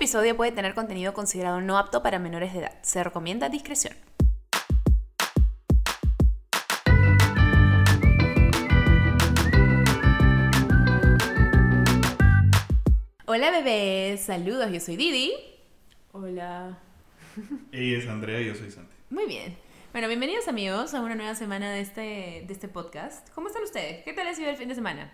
episodio puede tener contenido considerado no apto para menores de edad. Se recomienda discreción. Hola bebés, saludos, yo soy Didi. Hola. Ella es Andrea y yo soy Santi. Muy bien. Bueno, bienvenidos amigos a una nueva semana de este, de este podcast. ¿Cómo están ustedes? ¿Qué tal ha sido el fin de semana?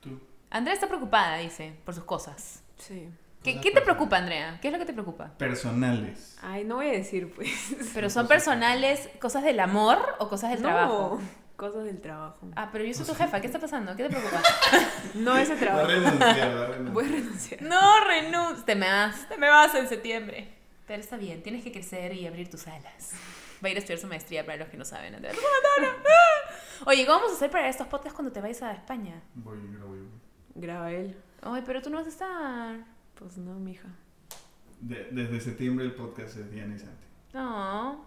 ¿Tú? Andrea está preocupada, dice, por sus cosas. Sí. ¿Qué, te preocupa, Andrea? ¿Qué es lo que te preocupa? Personales. Ay, no voy a decir, pues. ¿Pero son personales cosas del amor o cosas del no, trabajo? Cosas del trabajo. Ah, pero yo soy tu jefa, ¿qué está pasando? ¿Qué te preocupa? No ese a trabajo. renunciar, va a renunciar. Voy a renunciar. No, renuncio. Te me vas, te me vas en septiembre. Pero está bien, tienes que crecer y abrir tus alas. Va a ir a estudiar su maestría para los que no saben. Andrea. Oye, ¿cómo vamos a hacer para estos podcasts cuando te vayas a España? Voy, grabo yo. Graba él. Ay, pero tú no vas a estar. Pues no, mija. De- desde septiembre el podcast es Diana y Santi. No.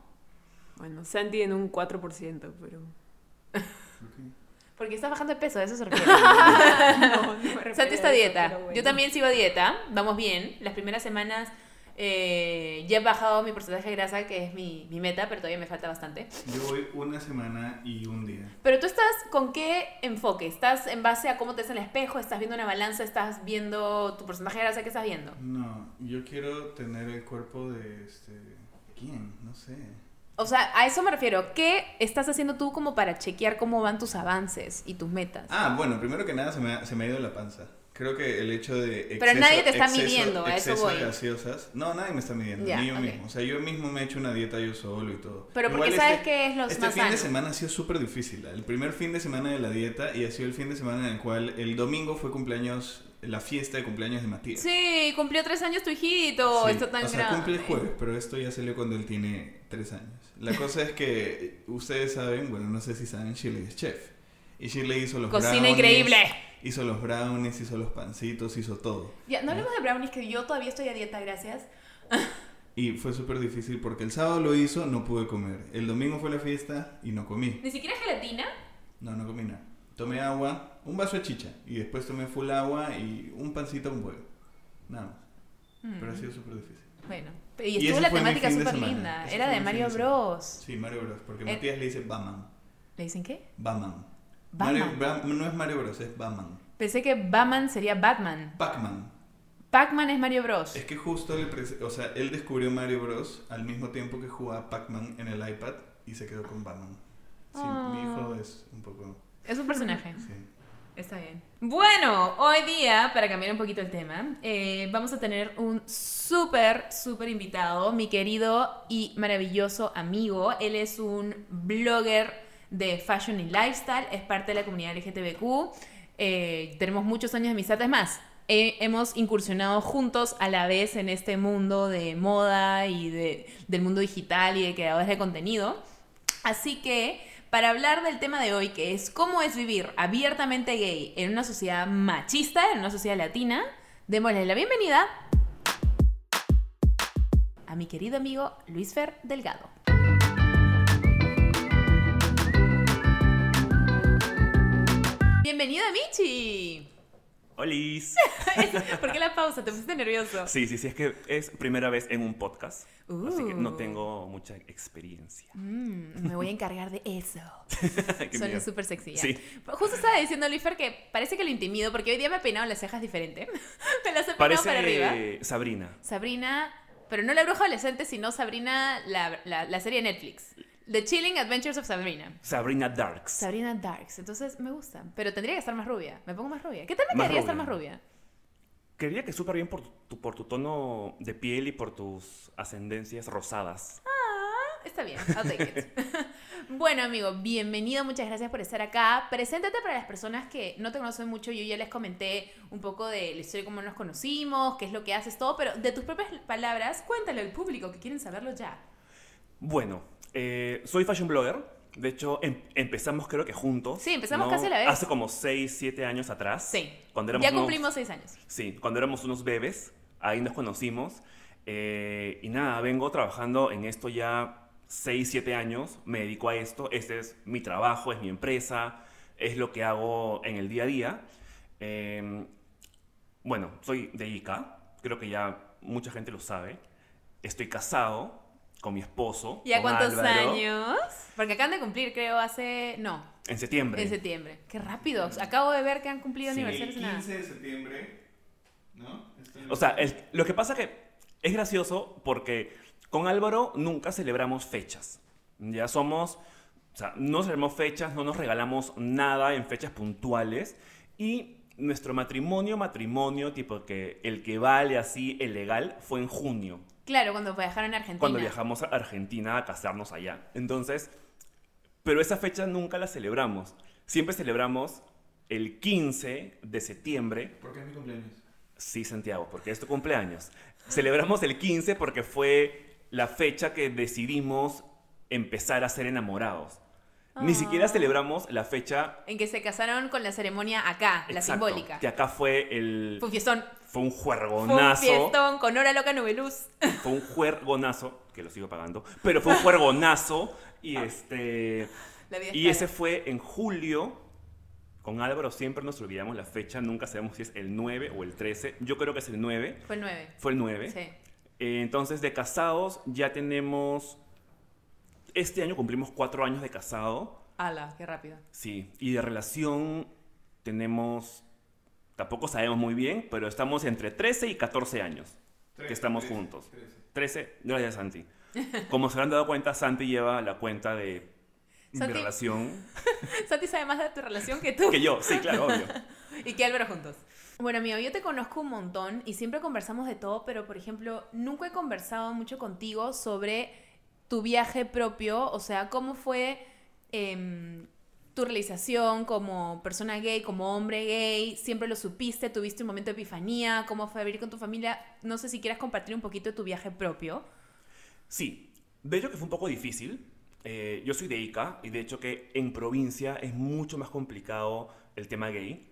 Bueno, Santi en un 4%, pero. Ok. Porque estás bajando de peso, a eso se refiere. no, no me refiero Santi está a dieta. bueno. Yo también sigo a dieta. Vamos bien. Las primeras semanas eh, ya he bajado mi porcentaje de grasa, que es mi, mi meta, pero todavía me falta bastante. Yo voy una semana y un día. Pero tú estás con qué enfoque? ¿Estás en base a cómo te ves en el espejo? ¿Estás viendo una balanza? ¿Estás viendo tu porcentaje de grasa? ¿Qué estás viendo? No, yo quiero tener el cuerpo de este. ¿Quién? No sé. O sea, a eso me refiero. ¿Qué estás haciendo tú como para chequear cómo van tus avances y tus metas? Ah, bueno, primero que nada se me ha, se me ha ido la panza. Creo que el hecho de exceso, Pero nadie te está exceso- midiendo, a eso voy. de gaseosas. No, nadie me está midiendo, Ya, ni yo ok. mismo. O sea, yo mismo me he hecho una dieta yo solo y todo. Pero porque Igual sabes este- que es lo Este más fin de semana ha sido súper difícil. El primer fin de semana de la dieta y ha sido el fin de semana en el cual el domingo fue cumpleaños, la fiesta de cumpleaños de Matías. Sí, cumplió tres años tu hijito. Sí, Está tan o sea, grande. cumple el jueves, pero esto ya salió cuando él tiene tres años. La cosa es que ustedes saben, bueno, no sé si saben, Shirley es chef. Y Shirley hizo los Cocina brownies, increíble. Hizo los brownies, hizo los pancitos, hizo todo. Ya, no hablemos de brownies, que yo todavía estoy a dieta, gracias. Y fue súper difícil porque el sábado lo hizo, no pude comer. El domingo fue la fiesta y no comí. Ni siquiera gelatina. No, no comí nada. Tomé agua, un vaso de chicha. Y después tomé full agua y un pancito, un huevo. Nada más. Pero ha sido súper difícil. Bueno, y Y estuvo ese la temática súper linda. Era de Mario. Bros. Sí, Mario Bros. Porque Eh, Matías le dice Baman. ¿Le dicen qué? Baman. Batman. Mario- no es Mario Bros, es Baman. Pensé que Batman sería Batman. Pac-Man. Pac-Man es Mario Bros. Es que justo prese- o sea, él descubrió Mario Bros al mismo tiempo que jugaba Pac-Man en el iPad y se quedó con Batman. Sí, Ah. mi hijo es un poco. Es un personaje. Sí. Está bien. Bueno, hoy día, para cambiar un poquito el tema, eh, vamos a tener un súper, súper invitado, mi querido y maravilloso amigo. Él es un blogger de fashion y lifestyle, es parte de la comunidad LGTBQ. Eh, tenemos muchos años de amistad, es más, hemos incursionado juntos a la vez en este mundo de moda y de, del mundo digital y de creadores de contenido. Así que, para hablar del tema de hoy, que es cómo es vivir abiertamente gay en una sociedad machista, en una sociedad latina, démosle la bienvenida a mi querido amigo Luis Fer Delgado. Bienvenido a Michi. ¡Holis! ¿Por qué la pausa? ¿Te pusiste nervioso? Sí, sí, sí, es que es primera vez en un podcast. Así que no Uh. tengo mucha experiencia. Mm, me voy a encargar de eso. Miedo. súper sexy. Sí. Justo estaba diciendo Luisfer que parece que lo intimido porque hoy día me he peinado las cejas diferente. me las he peinado para arriba. Parece Sabrina. Sabrina, pero no la bruja adolescente, sino Sabrina, la, la, la serie de Netflix. The Chilling Adventures of Sabrina. Sabrina Darks. Sabrina Darks. Entonces me gusta. Pero tendría que estar más rubia. Me pongo más rubia. ¿Qué tal me quedaría estar más rubia? Quería que súper bien por tu, por tu tono de piel y por tus ascendencias rosadas. Está bien, I'll take it. bueno, amigo, bienvenido, muchas gracias por estar acá. Preséntate para las personas que no te conocen mucho. Yo ya les comenté un poco de la historia, cómo nos conocimos, qué es lo que haces, todo, pero de tus propias palabras, cuéntale al público que quieren saberlo ya. Bueno, eh, soy fashion blogger. De hecho, em- empezamos creo que juntos. Sí, empezamos casi a la vez. Hace como 6, 7 años atrás. Sí. Cuando éramos Ya unos- cumplimos seis años. Sí, cuando éramos unos bebés, ahí nos conocimos. eh, y nada, vengo trabajando en esto ya 6, 7 años, me dedico a esto, este es mi trabajo, es mi empresa, es lo que hago en el día a día. Eh, bueno, soy de ICA, creo que ya mucha gente lo sabe. Estoy casado con mi esposo. ¿Y a cuántos Álvaro, años? Porque acaban de cumplir, creo, hace... No, En septiembre. en septiembre. Qué rápido. Acabo de ver que han cumplido Sí. aniversarios en El nada. 15 de septiembre, ¿no? Este- O sea, el- lo que pasa que es gracioso porque con Álvaro nunca celebramos fechas. Ya somos, o sea, no celebramos fechas, no nos regalamos nada en fechas puntuales y nuestro matrimonio, matrimonio, tipo que el que vale así, el legal, fue en junio, Claro, cuando viajaron a Argentina. cuando viajamos a Argentina a casarnos allá. Entonces, pero esa fecha nunca la celebramos. Siempre celebramos el 15 de septiembre ¿Por qué es mi cumpleaños? Sí, Santiago, porque es tu cumpleaños. Celebramos el 15 porque fue la fecha que decidimos empezar a ser enamorados. Ni Ah. siquiera celebramos la fecha En que se casaron con la ceremonia acá, la exacto, simbólica. Que acá fue el. Fue un fiestón. Fue un Fue un juergonazo. fiestón con hora loca nubeluz. Fue un juergonazo, que lo sigo pagando, pero fue un juergonazo. Y este. La vida es Y cara. ese fue en julio. Con Álvaro siempre nos olvidamos la fecha, nunca sabemos si es el 9 o el 13. Yo creo que es el 9. Fue el 9. Fue el 9. Sí. Eh, entonces, de casados ya tenemos... Este año cumplimos cuatro años de casado. Ala, qué rápido. Sí. Y de relación tenemos... Tampoco sabemos muy bien, pero estamos entre 13 y 14 años que Trece, estamos trece, juntos. trece. 13, gracias Santi. Como se habrán dado cuenta, Santi lleva la cuenta de mi Santi- relación. Santi sabe más de tu relación que tú. Que yo, sí, claro, obvio. y que Álvaro juntos. Bueno, amigo, yo te conozco un montón y siempre conversamos de todo, pero por ejemplo, nunca he conversado mucho contigo sobre tu viaje propio, o sea, cómo fue em, tu realización como persona gay, como hombre gay, siempre lo supiste, tuviste un momento de epifanía, cómo fue vivir con tu familia, no sé si quieras compartir un poquito de tu viaje propio. Sí, de hecho que fue un poco difícil. Eh, yo soy de Ica y de hecho que en provincia es mucho más complicado el tema gay.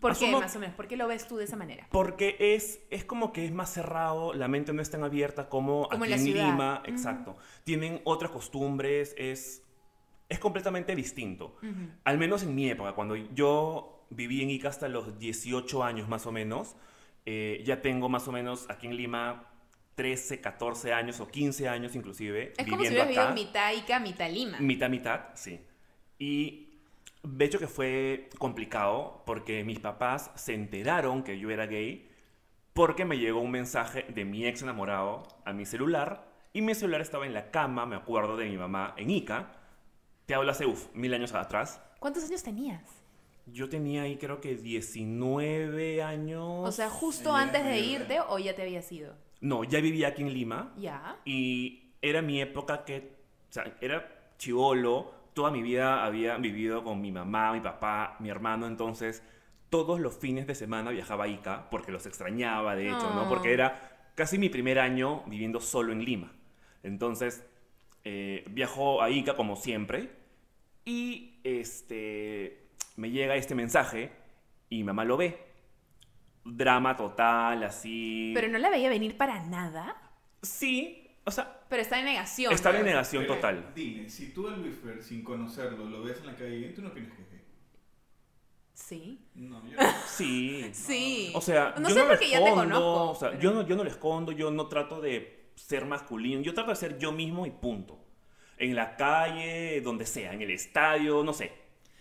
¿Por qué, Asumo- más o menos? ¿Por qué lo ves tú de esa manera? Porque es, es como que es más cerrado, la mente no es tan abierta como, Como en aquí en ciudad. Lima. Ujú. Exacto. Tienen otras costumbres, es, es completamente distinto. Ujú. Al menos en mi época, cuando yo viví en Ica hasta los 18 años más o menos, eh, ya tengo más o menos aquí en Lima 13, 14 años o 15 años inclusive. Es como si viviendo hubieras vivido en mitad Ica, mitad Lima. Mitad, mitad, sí. Y de hecho que fue complicado porque mis papás se enteraron que yo era gay porque me llegó un mensaje de mi ex enamorado a mi celular y mi celular estaba en la cama, me acuerdo, de mi mamá en Ica. Te hablo hace, uf, mil años atrás. ¿Cuántos años tenías? Yo tenía ahí creo que 19 años. O sea, justo antes de irte o ya te habías ido. No, ya vivía aquí en Lima. Ya. Y era mi época que, o sea, era chivolo, toda mi vida había vivido con mi mamá, mi papá, mi hermano, entonces todos los fines de semana viajaba a Ica, porque los extrañaba, de hecho. ¿no? Porque era casi mi primer año viviendo solo en Lima. Entonces, eh, viajo a Ica como siempre y este, me llega este mensaje y mi mamá lo ve. Drama total, así. Pero no la veía venir para nada. Sí, o sea, Pero está en negación. Estaba en pues. negación Pero, total. Dime, si tú a Luis Fer, sin conocerlo, lo ves en la calle, ¿tú no opinas que es gay? Sí. No, yo no. Sí. Sí. O sea, no yo sé no porque ya te conozco. O sea, pero- yo, no, yo no le escondo, yo no trato de ser masculino, yo trato de ser yo mismo y punto. En la calle, donde sea, en el estadio, no sé. en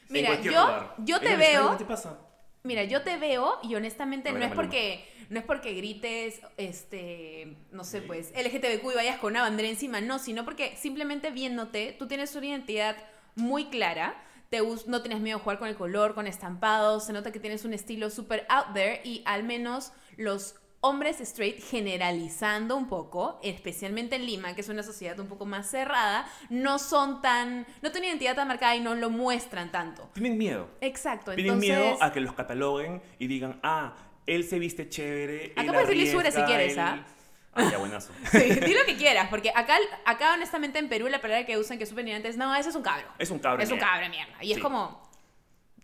Mira, cualquier yo- lugar. yo En te el estadio, veo- ¿Qué te pasa? Mira, yo te veo y honestamente no es porque no es porque grites, este, no sé, pues, LGTBQ y vayas con una bandera encima, no, sino porque simplemente viéndote, tú tienes una identidad muy clara, te no tienes miedo a jugar con el color, con estampados, se nota que tienes un estilo súper out there y al menos los hombres straight generalizando un poco, especialmente en Lima, que es una sociedad un poco más cerrada, no son tan, no tienen identidad tan marcada y no lo muestran tanto. Tienen miedo. Exacto, Tienen entonces... miedo a que los cataloguen y digan, ah, él se viste chévere. Acá puedes decir lisura si quieres, él- ¿ah? Ah, ya, buenazo. Sí, di lo que quieras, porque acá, acá honestamente en Perú la palabra que usan que es súper es, no, eso es un cabro. Es un cabro. es un cabro mierda. Y es como,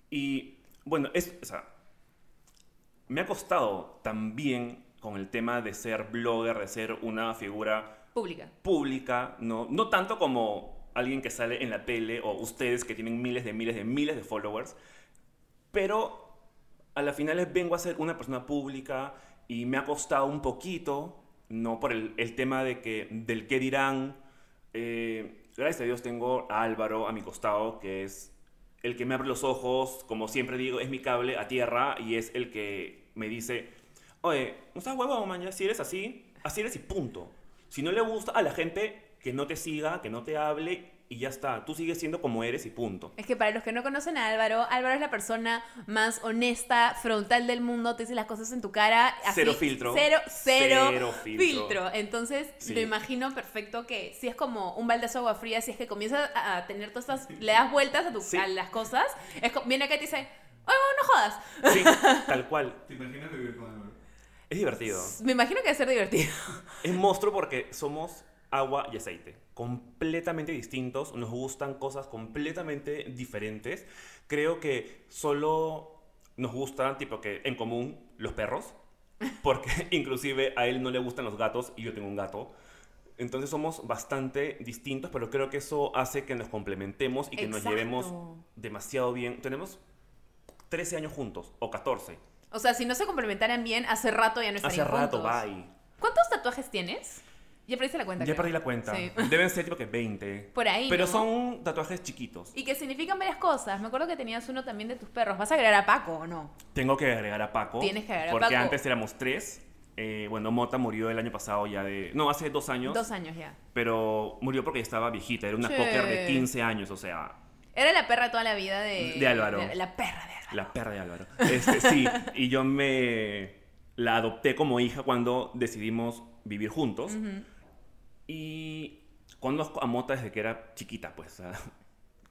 Y bueno, es, o sea, me ha costado también con el tema de ser blogger, de ser una figura pública. pública, no, no tanto como alguien que sale en la tele o ustedes que tienen miles de miles de miles de followers, pero a la final vengo a ser una persona pública y me ha costado un poquito no por el, el tema de que, del qué dirán. Eh, gracias a Dios tengo a Álvaro a mi costado, que es el que me abre los ojos, como siempre digo, es mi cable a tierra y es el que me dice, oye, no estás huevón, man, ya, si eres así, así eres y punto. Si no le gusta a la gente, que no te siga, que no te hable y ya está. Tú sigues siendo como eres y punto. Es que para los que no conocen a Álvaro, Álvaro es la persona más honesta, frontal del mundo, te dice las cosas en tu cara. así, Cero filtro. Cero, cero, Cero filtro. filtro. Entonces, Sí. lo imagino perfecto que si es como un baldazo de agua fría, si es que comienzas a tener todas estas, le das vueltas a, tu, Sí. a las cosas, es viene acá y te dice, oye, no jodas. Sí, tal cual. ¿Te imaginas vivir con? Es divertido. Me imagino que debe ser divertido. Es monstruo porque somos agua y aceite, completamente distintos, nos gustan cosas completamente diferentes. Creo que solo nos gustan, tipo que en común, los perros, porque inclusive a él no le gustan los gatos y yo tengo un gato. Entonces somos bastante distintos, pero creo que eso hace que nos complementemos y que nos Exacto. llevemos demasiado bien. Tenemos 13 años juntos, o 14. O sea, si no se complementaran bien, hace rato ya no Hace estarían rato, juntos. bye. ¿Cuántos tatuajes tienes? Ya perdiste la cuenta. Ya creo. perdí la cuenta. Sí. Deben ser tipo que 20. Por ahí, Pero ¿no? son tatuajes chiquitos. Y que significan varias cosas. Me acuerdo que tenías uno también de tus perros. ¿Vas a agregar a Paco o no? Tengo que agregar a Paco. Tienes que agregar a Porque Paco. antes éramos tres. Eh, bueno, Mota murió el año pasado ya de... No, hace dos años. Dos años ya. Pero murió porque estaba viejita. Era una Che. cocker de 15 años, o sea... Era la perra toda la vida de... De Álvaro. la perra de Álvaro. La perra de Álvaro. Este, sí, y yo me la adopté como hija cuando decidimos vivir juntos. Y conozco a Mota desde que era chiquita, pues.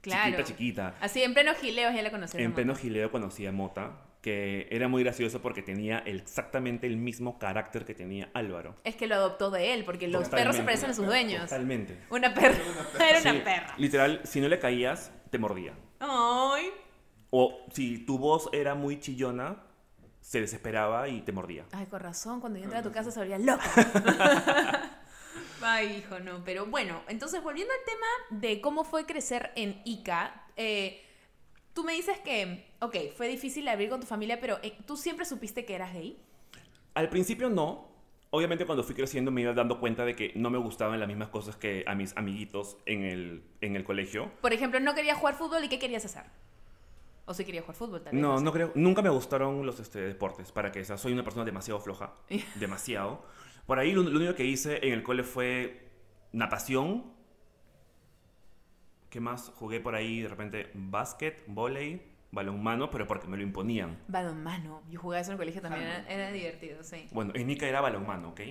Claro. Chiquita, chiquita. Así, en pleno gileos ya la conocí. En pleno gileo conocí a Mota, que era muy gracioso porque tenía exactamente el mismo carácter que tenía Álvaro. Es que lo adoptó de él, porque los Totalmente. perros se parecen a sus dueños. Totalmente. Una perra. Era una Sí, perra. Literal, si no le caías, te mordía. Ay. O si tu voz era muy chillona, se desesperaba y te mordía. Ay, con razón, cuando yo entré a tu casa se volvía loca. Ay, hijo, no. Pero bueno, entonces volviendo al tema de cómo fue crecer en Ica, eh, tú me dices que, ok, fue difícil abrir con tu familia, pero eh, ¿tú siempre supiste que eras gay? Al principio no. Obviamente cuando fui creciendo me iba dando cuenta de que no me gustaban las mismas cosas que a mis amiguitos en el, en el colegio. Por ejemplo, no querías jugar fútbol y ¿qué querías hacer? O si querías jugar fútbol también. No, sé. no creo. Nunca me gustaron los este, deportes, para que o sea, soy una persona demasiado floja. demasiado. Por ahí lo, lo único que hice en el cole fue natación. ¿Qué más? Jugué por ahí de repente básquet, volei, balonmano, pero porque me lo imponían. Balonmano. Yo jugaba eso en el colegio también, era, era divertido, sí. Bueno, en Ica era balonmano, ¿ok?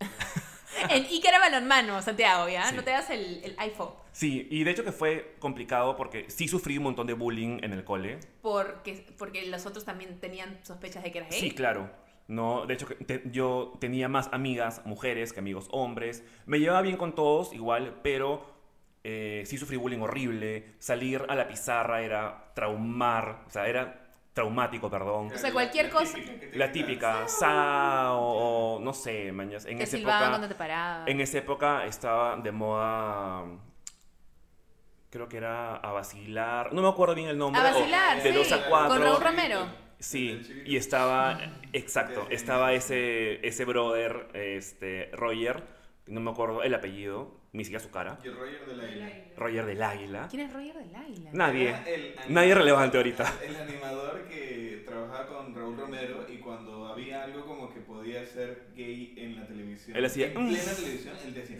En Ica era balonmano, Santiago, ¿ya? Sí. No te das el, el iPhone. Sí, y de hecho que fue complicado porque sí sufrí un montón de bullying en el cole. Porque, porque los otros también tenían sospechas de que eras gay. Sí, claro. No, de hecho, te- yo tenía más amigas mujeres que amigos hombres. Me llevaba bien con todos, igual, pero eh, sí sufrí bullying horrible. Salir a la pizarra era traumar, o sea, era traumático, perdón. O sea, cualquier cosa- La típica, sa o, o no sé, mañas. En Te esa época, cuando te parabas. en esa época estaba de moda. Creo que era a vacilar. No me acuerdo bien el nombre. A o vacilar, De sí. 2 a 4. Con Raúl Romero. Sí, y estaba, exacto, estaba ese, ese brother, este, Roger, no me acuerdo el apellido, ni siquiera su cara, Y el Roger del Águila. Roger del Águila. ¿Quién es Roger del Águila? Nadie, el nadie relevante ahorita. El animador Raúl Romero y cuando había algo como que podía ser gay en la televisión. Él hacía, En "Mm". plena televisión, él decía.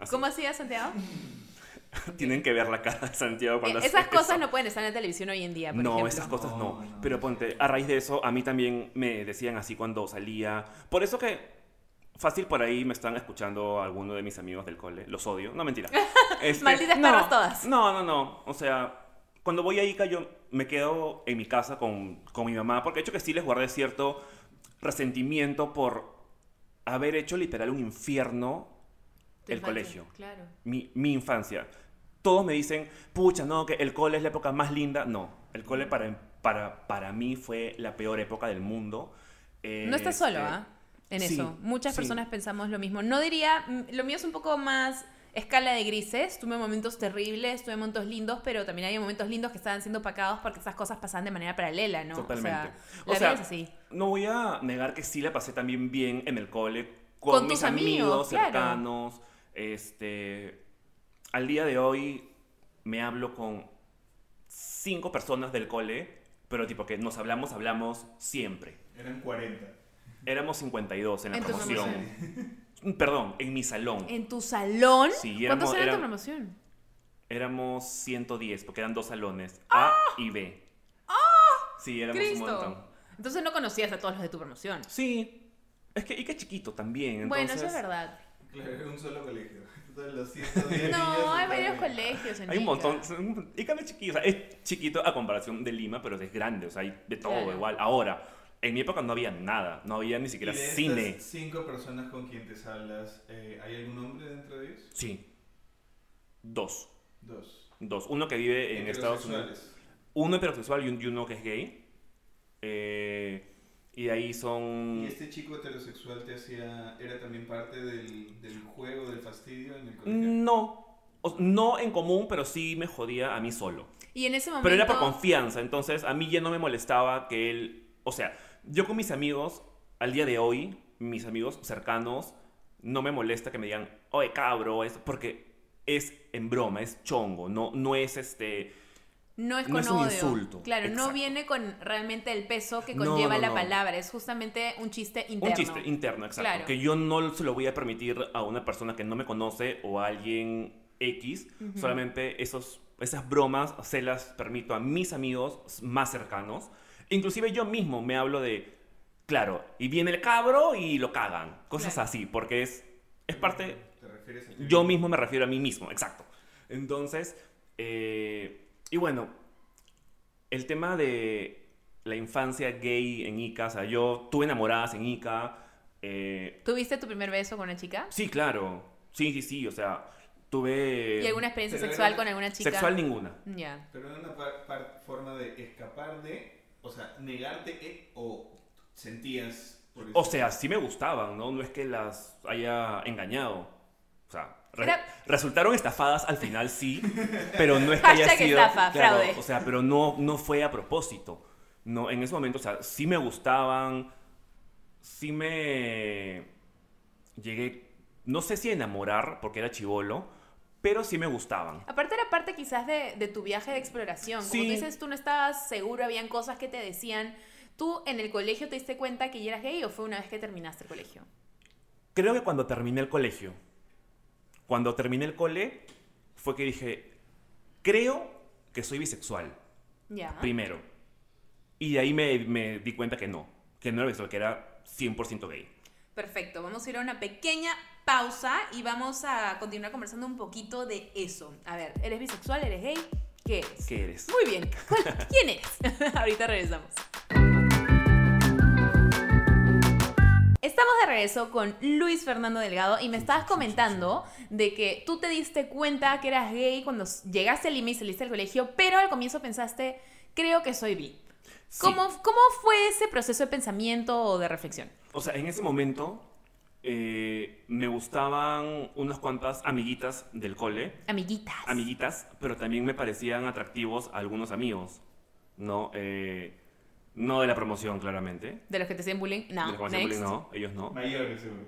Así. ¿Cómo hacía Santiago? Tienen que ver la cara de Santiago cuando hace Esas cosas eso. no pueden estar en la televisión hoy en día, por No, ejemplo. esas cosas no. No, Pero ponte, a raíz de eso, a mí también me decían así cuando salía. Por eso que fácil por ahí me están escuchando algunos de mis amigos del cole. Los odio. No, mentira. Este, Malditas no, perras todas. No, no, no. O sea, cuando voy a Ica yo me quedo en mi casa con, con mi mamá. Porque de hecho que sí les guardé cierto resentimiento por haber hecho literal un infierno el infancia, colegio Claro. mi, mi infancia. Todos me dicen, pucha, no, que el cole es la época más linda. No, el cole para, para, para mí fue la peor época del mundo. No estás Este, solo, ¿ah? En sí, eso. Muchas sí. personas pensamos lo mismo. No diría, mm, lo mío es un poco más escala de grises. Tuve momentos terribles, tuve momentos lindos, pero también hay momentos lindos que estaban siendo opacados porque esas cosas pasaban de manera paralela, ¿no? Totalmente. O sea, O la sea, vida es así. No voy a negar que sí la pasé también bien en el cole con, Con mis tus amigos, amigos claro. cercanos. Este, al día de hoy me hablo con cinco personas del cole, pero tipo que nos hablamos, hablamos siempre. Eran 40. Éramos 52 en la promoción. Perdón, en mi salón. En tu salón, Sí, ¿cuántos éramos- eran en tu eran- promoción? Éramos 110, porque eran dos salones, A y B. Sí, éramos un montón. ¡Ah! Entonces no conocías a todos los de tu promoción. Sí, es que, y que chiquito también. Bueno, eso es verdad. Claro, era un solo colegio. Todos los 110 niños No, hay varios colegios en Hay un montón. Ica no es chiquito. O sea, es chiquito a comparación de Lima, pero es grande. O sea, hay de todo Claro. igual. Ahora, en mi época no había nada. No había ni Y siquiera de cine. estas cinco personas con quien te hablas, eh, ¿hay algún hombre dentro de ellos? Sí. Dos. Dos. Dos. Uno que vive en Estados Unidos. Uno heterosexual y, un- y uno que es gay. Eh, y de ahí son. ¿Y este chico heterosexual te hacía, era también parte del, del juego, del fastidio en el colegio? No. O- no en común, pero sí me jodía a mí solo. Y en ese momento... Pero era por confianza, entonces a mí ya no me molestaba que él, o sea, yo con mis amigos, al día de hoy, mis amigos cercanos, no me molesta que me digan, oye cabro, es porque es en broma, es chongo, no, no es este... No es No con es un odio. insulto. Claro, no viene con realmente el peso que conlleva no, la palabra. Es justamente un chiste interno. Un chiste interno, exacto. Claro. Que yo no se lo voy a permitir a una persona que no me conoce o a alguien X. Solamente esos, esas bromas se las permito a mis amigos más cercanos. Inclusive yo mismo me hablo de, claro, y viene el cabro y lo cagan. Cosas Claro. así, porque es, es parte... ¿Te refieres a ti? Yo mismo me refiero a mí mismo, exacto. Entonces, eh, y bueno, el tema de la infancia gay en Ica, o sea, yo tuve enamoradas en Ica. eh, ¿Tuviste tu primer beso con una chica? sí, claro. Sí, sí, sí, o sea, tuve... ¿Y alguna experiencia sexual era- con alguna chica? Sexual ninguna. Ya. Pero era una forma de escapar de, o sea, negarte que, o sentías... Por? O sea, sí me gustaban, ¿no? No es que las haya engañado. O sea, re- Era- resultaron estafadas al final, sí, pero no es que haya sido... estafa, claro, fraude. O sea, pero no, no fue a propósito. No, en ese momento, o sea, sí me gustaban, sí me llegué, no sé si a enamorar, porque era chivolo, pero sí me gustaban. Aparte era parte quizás de, de tu viaje de exploración. Como Sí. tú dices, tú no estabas seguro, habían cosas que te decían. ¿Tú en el colegio te diste cuenta que ya eras gay o fue una vez que terminaste el colegio? Creo que cuando terminé el colegio, cuando terminé el cole, fue que dije, creo que soy bisexual. Ya. primero. Y de ahí me, me di cuenta que no, que no era bisexual, que era 100% gay. Perfecto, vamos a ir a una pequeña pausa y vamos a continuar conversando un poquito de eso. A ver, ¿eres bisexual? ¿Eres gay? ¿Qué eres? ¿Qué eres? Muy bien. ¿Cuál- ¿Quién eres? Ahorita regresamos. Estamos de regreso con Luis Fernando Delgado y me estabas comentando de que tú te diste cuenta que eras gay cuando llegaste a Lima y saliste del colegio, pero al comienzo pensaste, creo que soy bi. Sí. ¿Cómo, ¿Cómo fue ese proceso de pensamiento o de reflexión? O sea, en ese momento eh, me gustaban unas cuantas amiguitas del cole, Amiguitas. amiguitas, pero también me parecían atractivos algunos amigos, ¿no? Eh, no de la promoción, claramente. ¿De los que te hacían bullying? No. de la promoción Next. bullying, no, ellos no. Mayores, seguro.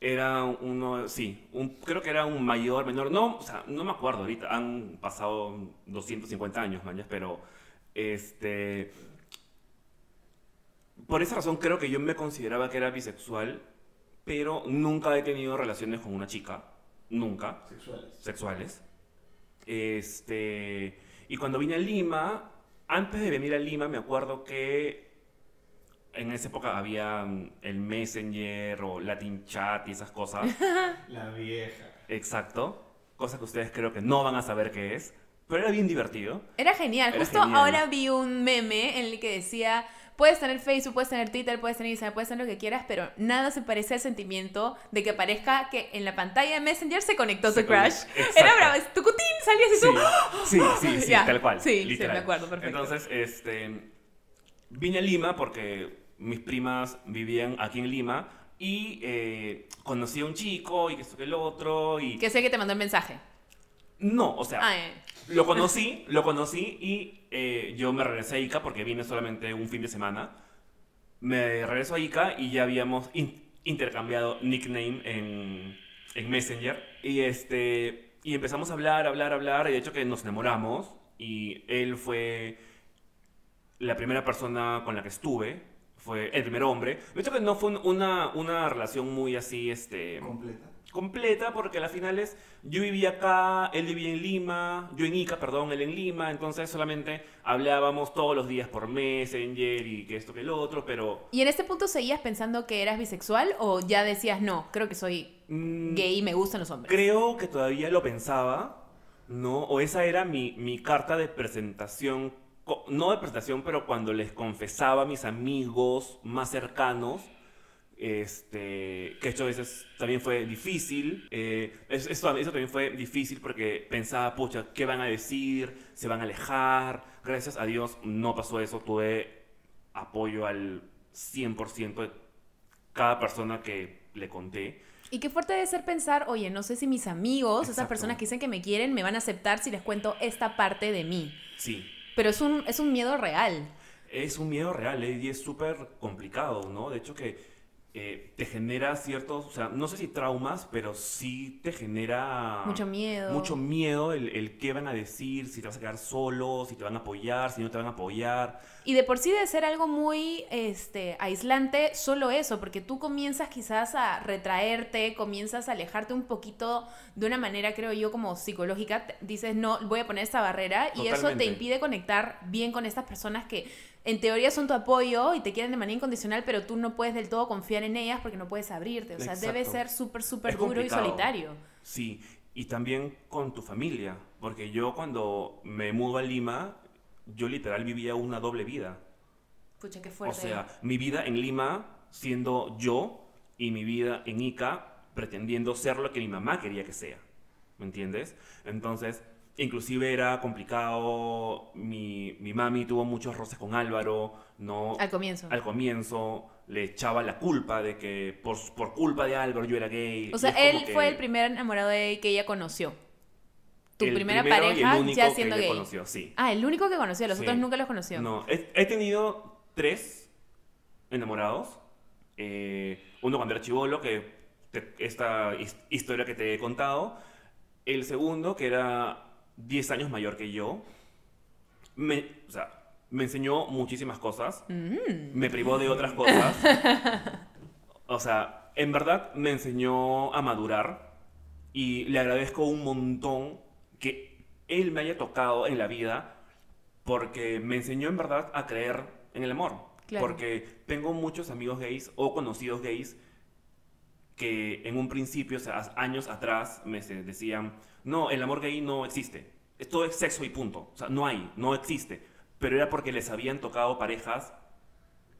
Era uno, sí, un, creo que era un mayor, menor, no, o sea, no me acuerdo ahorita, han pasado 250 años, mañas, pero, este, por esa razón creo que yo me consideraba que era bisexual, pero nunca he tenido relaciones con una chica, nunca, Sexuales. sexuales. Este, y cuando vine a Lima, antes de venir a Lima, me acuerdo que en esa época había mm, el Messenger o Latin Chat y esas cosas. La vieja. Exacto. Cosas que ustedes creo que no van a saber qué es. Pero era bien divertido. Era genial. Era Justo genial. ahora vi un meme en el que decía, puedes tener Facebook, puedes tener Twitter, puedes tener Instagram, puedes tener lo que quieras, pero nada se parece al sentimiento de que parezca que en la pantalla de Messenger se conectó Se tu crush. exacto. Era bravo, es tu cutín, salías y Sí, tú... sí, sí, sí, Ya, tal cual. sí, sí, me acuerdo, perfecto. Entonces, este, vine a Lima porque mis primas vivían aquí en Lima y eh, conocí a un chico y que esto que el otro y... Que sé que te mandó el mensaje. No, o sea, Ah, eh. Lo conocí, lo conocí y eh, yo me regresé a Ica porque vine solamente un fin de semana. Me regreso a Ica y ya habíamos in- intercambiado nickname en, en Messenger. Y, este, y empezamos a hablar, hablar, hablar. Y de hecho que nos enamoramos. Y él fue la primera persona con la que estuve. Fue el primer hombre. De hecho que no fue un- una, una relación muy así, este Completa. Completa porque a las finales yo vivía acá, él vivía en Lima, yo en Ica, perdón, él en Lima, entonces solamente hablábamos todos los días por Messenger y que esto que el otro, pero ¿Y en este punto seguías pensando que eras bisexual o ya decías, no, creo que soy mm, gay y me gustan los hombres? creo que todavía lo pensaba, ¿no? O esa era mi, mi carta de presentación, no de presentación, pero cuando les confesaba a mis amigos más cercanos, este, que a veces también fue difícil. eh, eso, eso- también fue difícil porque pensaba, pucha, ¿qué van a decir? ¿Se van a alejar? Gracias a Dios no pasó eso. Tuve apoyo al 100% de cada persona que le conté. Y qué fuerte debe ser pensar, oye, no sé si mis amigos, esas Exacto. personas que dicen que me quieren, me van a aceptar si les cuento esta parte de mí. Sí, Pero es un, es un miedo real. es un miedo real eh, y es súper complicado, ¿no? De hecho que eh, te genera ciertos, o sea, no sé si traumas, pero sí te genera... Mucho miedo. Mucho miedo el, el qué van a decir, si te vas a quedar solo, si te van a apoyar, si no te van a apoyar. Y de por sí debe ser algo muy este, aislante solo eso, porque tú comienzas quizás a retraerte, comienzas a alejarte un poquito de una manera, creo yo, como psicológica. Dices, no, voy a poner esta barrera y eso te impide conectar bien con estas personas que en teoría son tu apoyo y te quieren de manera incondicional, pero tú no puedes del todo confiar en ellas porque no puedes abrirte. O sea, debe Exacto. ser súper, súper duro y solitario. Sí, y también con tu familia, porque yo cuando me mudo a Lima, yo literal vivía una doble vida. Pucha, qué O fuerte. sea, mi vida en Lima siendo yo y mi vida en Ica pretendiendo ser lo que mi mamá quería que sea. ¿Me entiendes? Entonces, inclusive era complicado. Mi, mi mami tuvo muchos roces con Álvaro, ¿no? Al comienzo. Al comienzo le echaba la culpa de que por, por culpa de Álvaro yo era gay. O sea, él que fue el primer enamorado de que ella conoció. Tu el primera y el pareja único ya que siendo ella gay. conoció, sí. Ah, el único que conoció, los Sí. otros nunca los conoció. No, he, he tenido tres enamorados. Eh, uno cuando era chivolo, que te- esta his- historia que te he contado. El segundo, que era 10 años mayor que yo. Me, o sea, me enseñó muchísimas cosas. Mm. Me privó de otras cosas. O sea, en verdad me enseñó a madurar. Y le agradezco un montón que él me haya tocado en la vida porque me enseñó en verdad a creer en el amor. Claro. Porque tengo muchos amigos gays o conocidos gays que en un principio, o sea, años atrás, me decían, no, el amor gay no existe. Esto es sexo y punto. O sea, no hay, no existe. Pero era porque les habían tocado parejas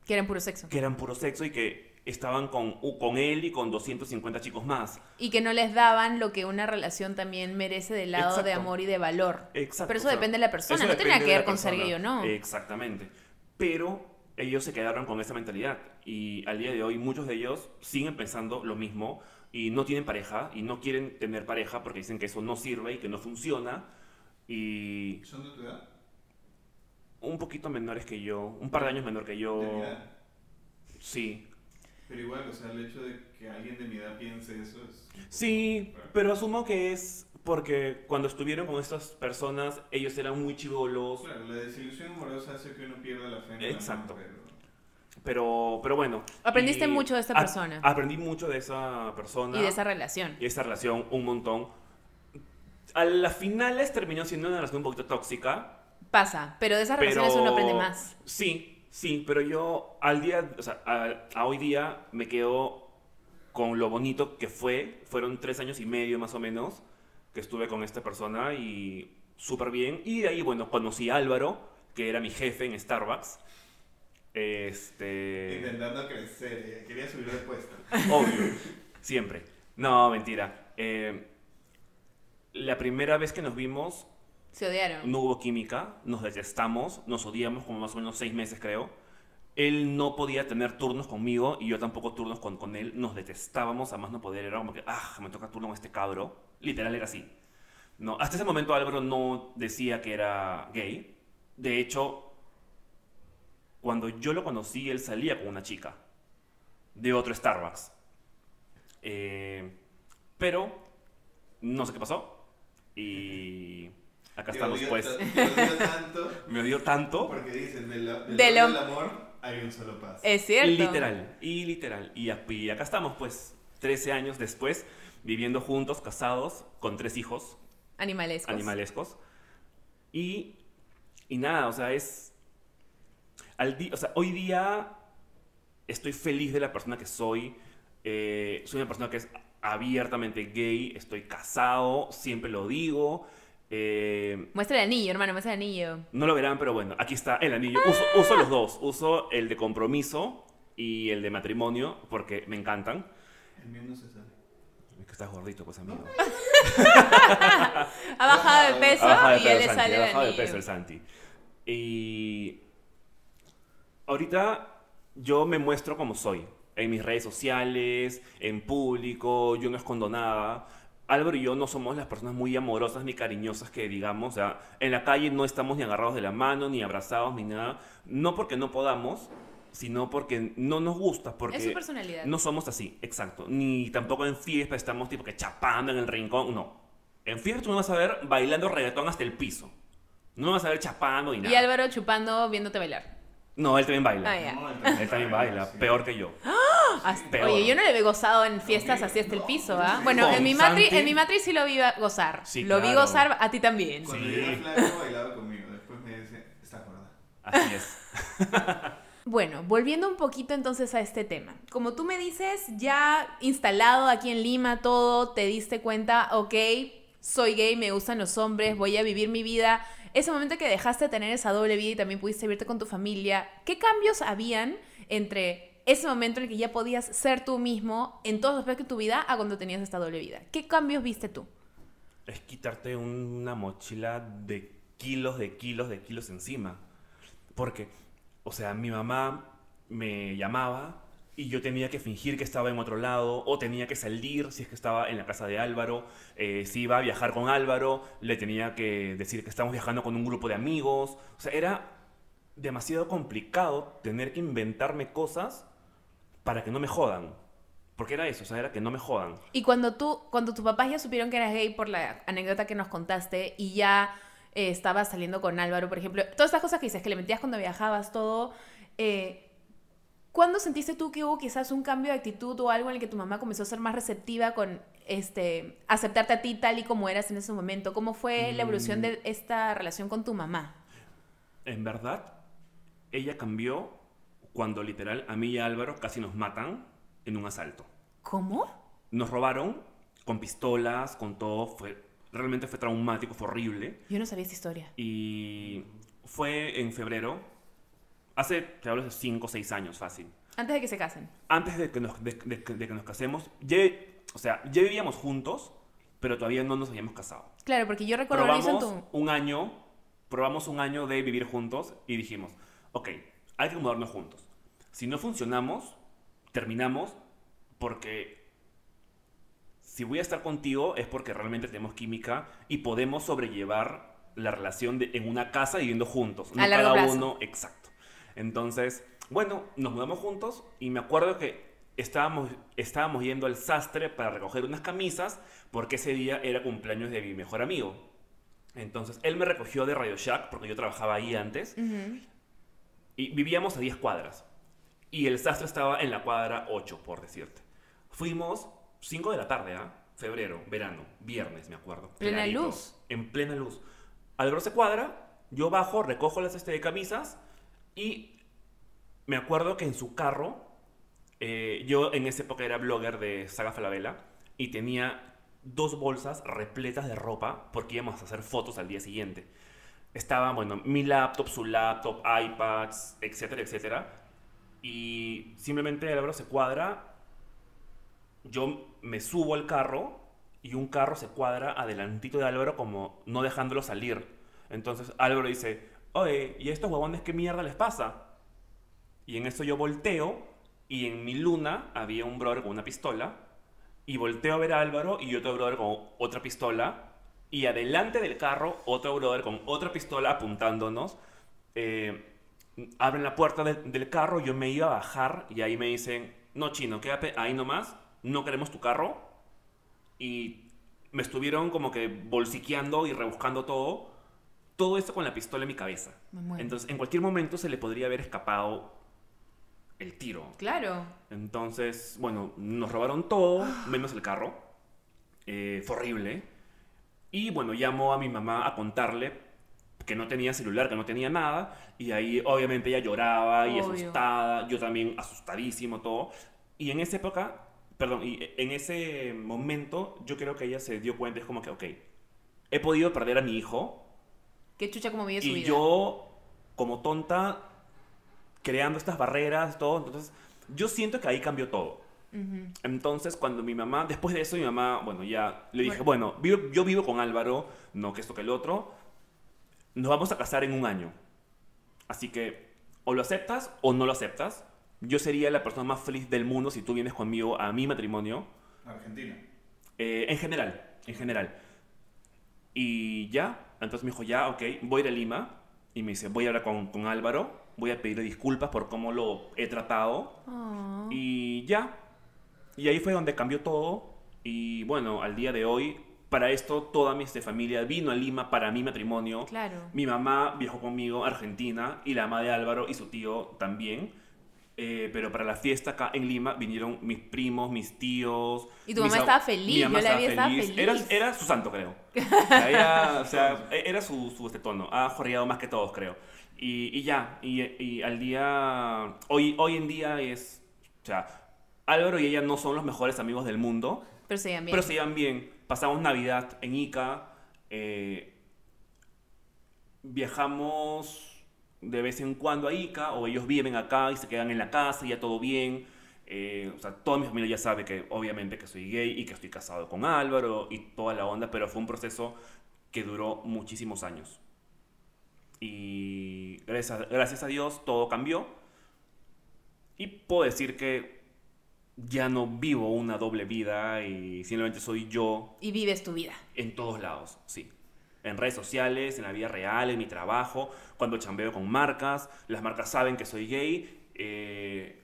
Que eran puro sexo. que eran puro sexo y que estaban con, con él y con 250 chicos más. Y que no les daban lo que una relación también merece del lado de amor y de valor. Exacto. Pero eso o sea, depende de la persona, no depende que ver con ser gay o no. Exactamente. Pero ellos se quedaron con esa mentalidad y al día de hoy muchos de ellos siguen pensando lo mismo y no tienen pareja y no quieren tener pareja porque dicen que eso no sirve y que no funciona y ¿Son de tu edad? un poquito menores que yo, un par de años menor que yo. De mi edad. Sí. Pero igual, o sea, el hecho de que alguien de mi edad piense eso es... Sí, pero asumo que es porque cuando estuvieron con estas personas, ellos eran muy chivolos. Claro, la desilusión amorosa hace que uno pierda la fe en el amor, Exacto. pero- Pero, pero bueno. Aprendiste y mucho de esta a- persona. aprendí mucho de esa persona. Y de esa relación. y esa relación un montón. A las finales terminó siendo una relación un poquito tóxica. Pasa, pero de esas pero... relaciones uno aprende más. Sí, sí, pero yo al día, o sea, a, a hoy día me quedo con lo bonito que fue. Fueron tres años y medio más o menos que estuve con esta persona y súper bien. Y de ahí, bueno, conocí a Álvaro, que era mi jefe en Starbucks. Este... Intentando crecer, eh, quería subir de puesto. Obvio, siempre. No, mentira. Eh, la primera vez que nos vimos Se odiaron. no hubo química, nos detestamos, nos odiamos como más o menos seis meses creo. él no podía tener turnos conmigo y yo tampoco turnos con, con él. Nos detestábamos, a más no poder. Era como que, ah, me toca turno con este cabro. Literal era así. No, hasta ese momento Álvaro no decía que era gay. De hecho, cuando yo lo conocí, él salía con una chica de otro Starbucks. Eh, pero no sé qué pasó. Y acá Te estamos, pues. te odio tanto Me odió tanto. porque dicen, del, del, Del amor amor hay un solo paso. Es cierto. Y literal, y literal. Y, y acá estamos, pues, 13 años después, viviendo juntos, casados, con tres hijos Animalescos. animalescos. Y, y nada, o sea, es... Al o sea, hoy día estoy feliz de la persona que soy. eh, soy una persona que es abiertamente gay, estoy casado, siempre lo digo. eh, Muestra el anillo, hermano, muestra el anillo. no lo verán, pero bueno, aquí está el anillo. Uso, uso los dos. Uso el de compromiso y el de matrimonio porque me encantan. El mío no se sabe. Es que estás gordito, pues, amigo. Ha bajado de peso Ha bajado de y ya le sale ha el bajado de peso el Santi. Y ahorita yo me muestro como soy. En mis redes sociales, en público, yo no escondo nada. Álvaro y yo no somos las personas muy amorosas ni cariñosas que digamos. O sea, en la calle no estamos ni agarrados de la mano, ni abrazados, ni nada. No porque no podamos, sino porque no nos gusta. Porque Es su personalidad. no somos así, exacto. Ni tampoco en fiesta estamos tipo que chapando en el rincón. No. En fiesta tú me vas a ver bailando reggaetón hasta el piso. No me vas a ver chapando ni nada. Y Álvaro chupando viéndote bailar. No, él también baila. Ah, ya. No, el- Él también baila, peor que yo. Peor. Oye, yo no le he gozado en fiestas así hasta el piso, ¿ah? Bueno, en mi, matri, en mi matri sí lo vi gozar. Sí, lo vi gozar a ti también. Cuando Sí. yo era flaco bailaba conmigo. Después me decía, está gorda. Así es. Bueno, volviendo un poquito entonces a este tema. Como tú me dices, ya instalado aquí en Lima todo, te diste cuenta, ok, soy gay, me gustan los hombres, voy a vivir mi vida. Ese momento que dejaste de tener esa doble vida y también pudiste vivirte con tu familia, ¿qué cambios habían entre ese momento en el que ya podías ser tú mismo en todos los aspectos de tu vida a cuando tenías esta doble vida? ¿Qué cambios viste tú? Es quitarte una mochila de kilos, de kilos, de kilos encima. Porque, o sea, mi mamá me llamaba y yo tenía que fingir que estaba en otro lado o tenía que salir si es que estaba en la casa de Álvaro. eh, si iba a viajar con Álvaro, le tenía que decir que estamos viajando con un grupo de amigos. O sea, era demasiado complicado tener que inventarme cosas para que no me jodan. Porque era eso, o sea, era que no me jodan. Y cuando tú, cuando tus papás ya supieron que eras gay por la anécdota que nos contaste y ya eh, estabas saliendo con Álvaro, por ejemplo, todas estas cosas que dices, que le mentías cuando viajabas, todo, eh, ¿cuándo sentiste tú que hubo quizás un cambio de actitud o algo en el que tu mamá comenzó a ser más receptiva con este, aceptarte a ti tal y como eras en ese momento? ¿Cómo fue la evolución de esta relación con tu mamá? En verdad, ella cambió cuando literal a mí y a Álvaro casi nos matan en un asalto. ¿Cómo? Nos robaron con pistolas, con todo. Fue, realmente fue traumático, fue horrible. Yo no sabía esta historia. Y fue en febrero. Hace, te hablo de 5 o 6 años, fácil. Antes de que se casen. Antes de que nos, de, de- de que nos casemos, ya, o sea, ya vivíamos juntos, pero todavía no nos habíamos casado. Claro, porque yo recuerdo lo hizo en probamos tu... un año, probamos un año de vivir juntos y dijimos, ok, hay que mudarnos juntos. Si no funcionamos, terminamos porque si voy a estar contigo es porque realmente tenemos química y podemos sobrellevar la relación de, en una casa viviendo juntos. No A largo cada plazo. uno, exacto. Entonces, bueno, nos mudamos juntos y me acuerdo que estábamos, estábamos yendo al sastre para recoger unas camisas porque ese día era cumpleaños de mi mejor amigo. Entonces, él me recogió de Radio Shack porque yo trabajaba ahí antes y vivíamos a 10 cuadras. Y el sastre estaba en la cuadra 8, por decirte. Fuimos 5 de la tarde, ¿ah? Febrero, verano, viernes, me acuerdo. Plena Clarito, luz. En plena luz. Al se cuadra, yo bajo, recojo las este de camisas y me acuerdo que en su carro, eh, yo en esa época era blogger de Saga Falabella y tenía dos bolsas repletas de ropa porque íbamos a hacer fotos al día siguiente. Estaban, bueno, mi laptop, su laptop, iPads, etcétera, etcétera. Y simplemente Álvaro se cuadra, yo me subo al carro y un carro se cuadra adelantito de Álvaro como no dejándolo salir. Entonces Álvaro dice, oye, ¿y estos huevones qué mierda les pasa? Y en eso yo volteo y en mi luna había un brother con una pistola. Y volteo a ver a Álvaro y otro brother con otra pistola. Y adelante del carro, otro brother con otra pistola apuntándonos. Eh, abren la puerta del carro, yo me iba a bajar y ahí me dicen, no chino, quédate ahí nomás, no queremos tu carro. Y me estuvieron como que bolsiqueando y rebuscando todo. Todo esto con la pistola en mi cabeza. Me. Entonces, en cualquier momento se le podría haber escapado el tiro. Claro. Entonces, bueno, nos robaron todo, menos el carro. Eh, fue horrible. Y bueno, llamó a mi mamá a contarle que no tenía celular, que no tenía nada. Y ahí obviamente ella lloraba y Obvio. asustada, yo también asustadísimo, todo. Y en esa época, perdón, y en ese momento yo creo que ella se dio cuenta, es como que, ok, he podido perder a mi hijo, Qué chucha como vive su y vida. yo, como tonta, creando estas barreras, todo. Entonces, yo siento que ahí cambió todo. Ujú. Entonces, cuando mi mamá, después de eso, mi mamá, bueno, ya le dije, Bueno. bueno, vivo- yo vivo con Álvaro, no que esto que el otro, nos vamos a casar en un año. Así que, o lo aceptas o no lo aceptas. Yo sería la persona más feliz del mundo si tú vienes conmigo a mi matrimonio. Argentina. Eh, en general, en general. Y ya, entonces me dijo, ya, ok, voy a ir a Lima. Y me dice, voy a hablar con, con Álvaro, voy a pedirle disculpas por cómo lo he tratado. Oh. Y ya. Y ahí fue donde cambió todo. Y bueno, al día de hoy, para esto, toda mi este, familia vino a Lima para mi matrimonio. Claro. Mi mamá viajó conmigo a Argentina y la mamá de Álvaro y su tío también. Eh, pero para la fiesta acá en Lima vinieron mis primos, mis tíos. Y tu mamá ab- estaba feliz, mi mamá yo la feliz. Era, era su santo, creo. O sea, ella- o sea, era su, su este tono. Ha jorreado más que todos, creo. Y, y ya, y, y al día. Hoy, hoy en día es. O sea, Álvaro y ella no son los mejores amigos del mundo, Pero se llevan bien. pero se llevan bien. Pasamos Navidad en Ica. eh, viajamos de vez en cuando a Ica, o ellos viven acá y se quedan en la casa y ya todo bien. Eh, o sea, toda mi familia ya sabe que obviamente que soy gay y que estoy casado con Álvaro y toda la onda, pero fue un proceso que duró muchísimos años. Y gracias, gracias a Dios todo cambió. Y puedo decir que ya no vivo una doble vida y simplemente soy yo Y vives tu vida. en todos lados, sí. En redes sociales, en la vida real, en mi trabajo, cuando chambeo con marcas, las marcas saben que soy gay, eh,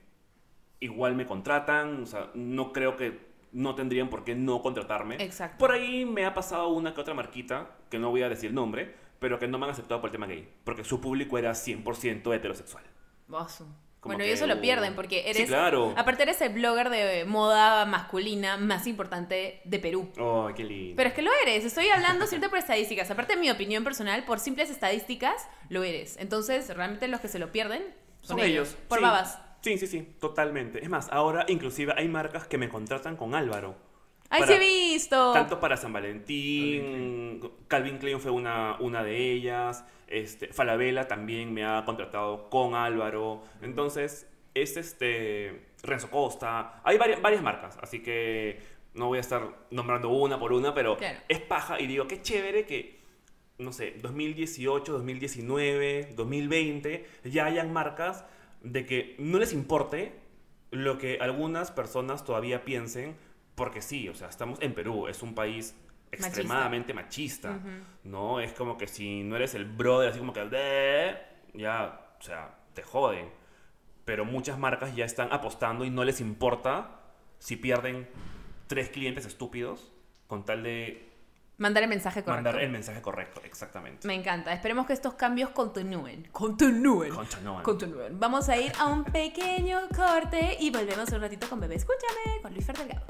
igual me contratan, o sea, no creo que no tendrían por qué no contratarme. Exacto. Por ahí me ha pasado una que otra marquita, que no voy a decir nombre, pero que no me han aceptado por el tema gay, porque su público era 100% heterosexual. Oso. Como Bueno, y eso lo pierden porque sí, eres. claro. Aparte, eres el blogger de moda masculina más importante de Perú. Oh, qué lindo. Pero es que lo eres, estoy hablando siempre por estadísticas. Aparte de mi opinión personal, por simples estadísticas, lo eres. Entonces, realmente los que se lo pierden Son ellos. Por sí. babas. Sí, sí, sí, totalmente. Es más, ahora inclusive hay marcas que me contratan con Álvaro. ¡Ay, Para- sí he visto! Tanto para San Valentín, Calvin Klein fue una, una de ellas, este, Falabella también me ha contratado con Álvaro, entonces es este, Renzo Costa, hay varias, varias marcas, así que no voy a estar nombrando una por una, pero Claro. es paja y digo, qué chévere que, no sé, 2018, 2019, 2020, ya hayan marcas de que no les importe lo que algunas personas todavía piensen, porque sí, o sea, estamos en Perú, es un país extremadamente machista. ¿no? Es como que si no eres el brother, así como que, "De", ya, o sea, te joden. Pero muchas marcas ya están apostando y no les importa si pierden tres clientes estúpidos con tal de Mandar el mensaje correcto. mandar el mensaje correcto, exactamente. Me encanta. Esperemos que estos cambios continúen. Continúen. No, Continúen. Vamos a ir a un pequeño corte y volvemos un ratito con Bebé Escúchame con Luis Fer Delgado.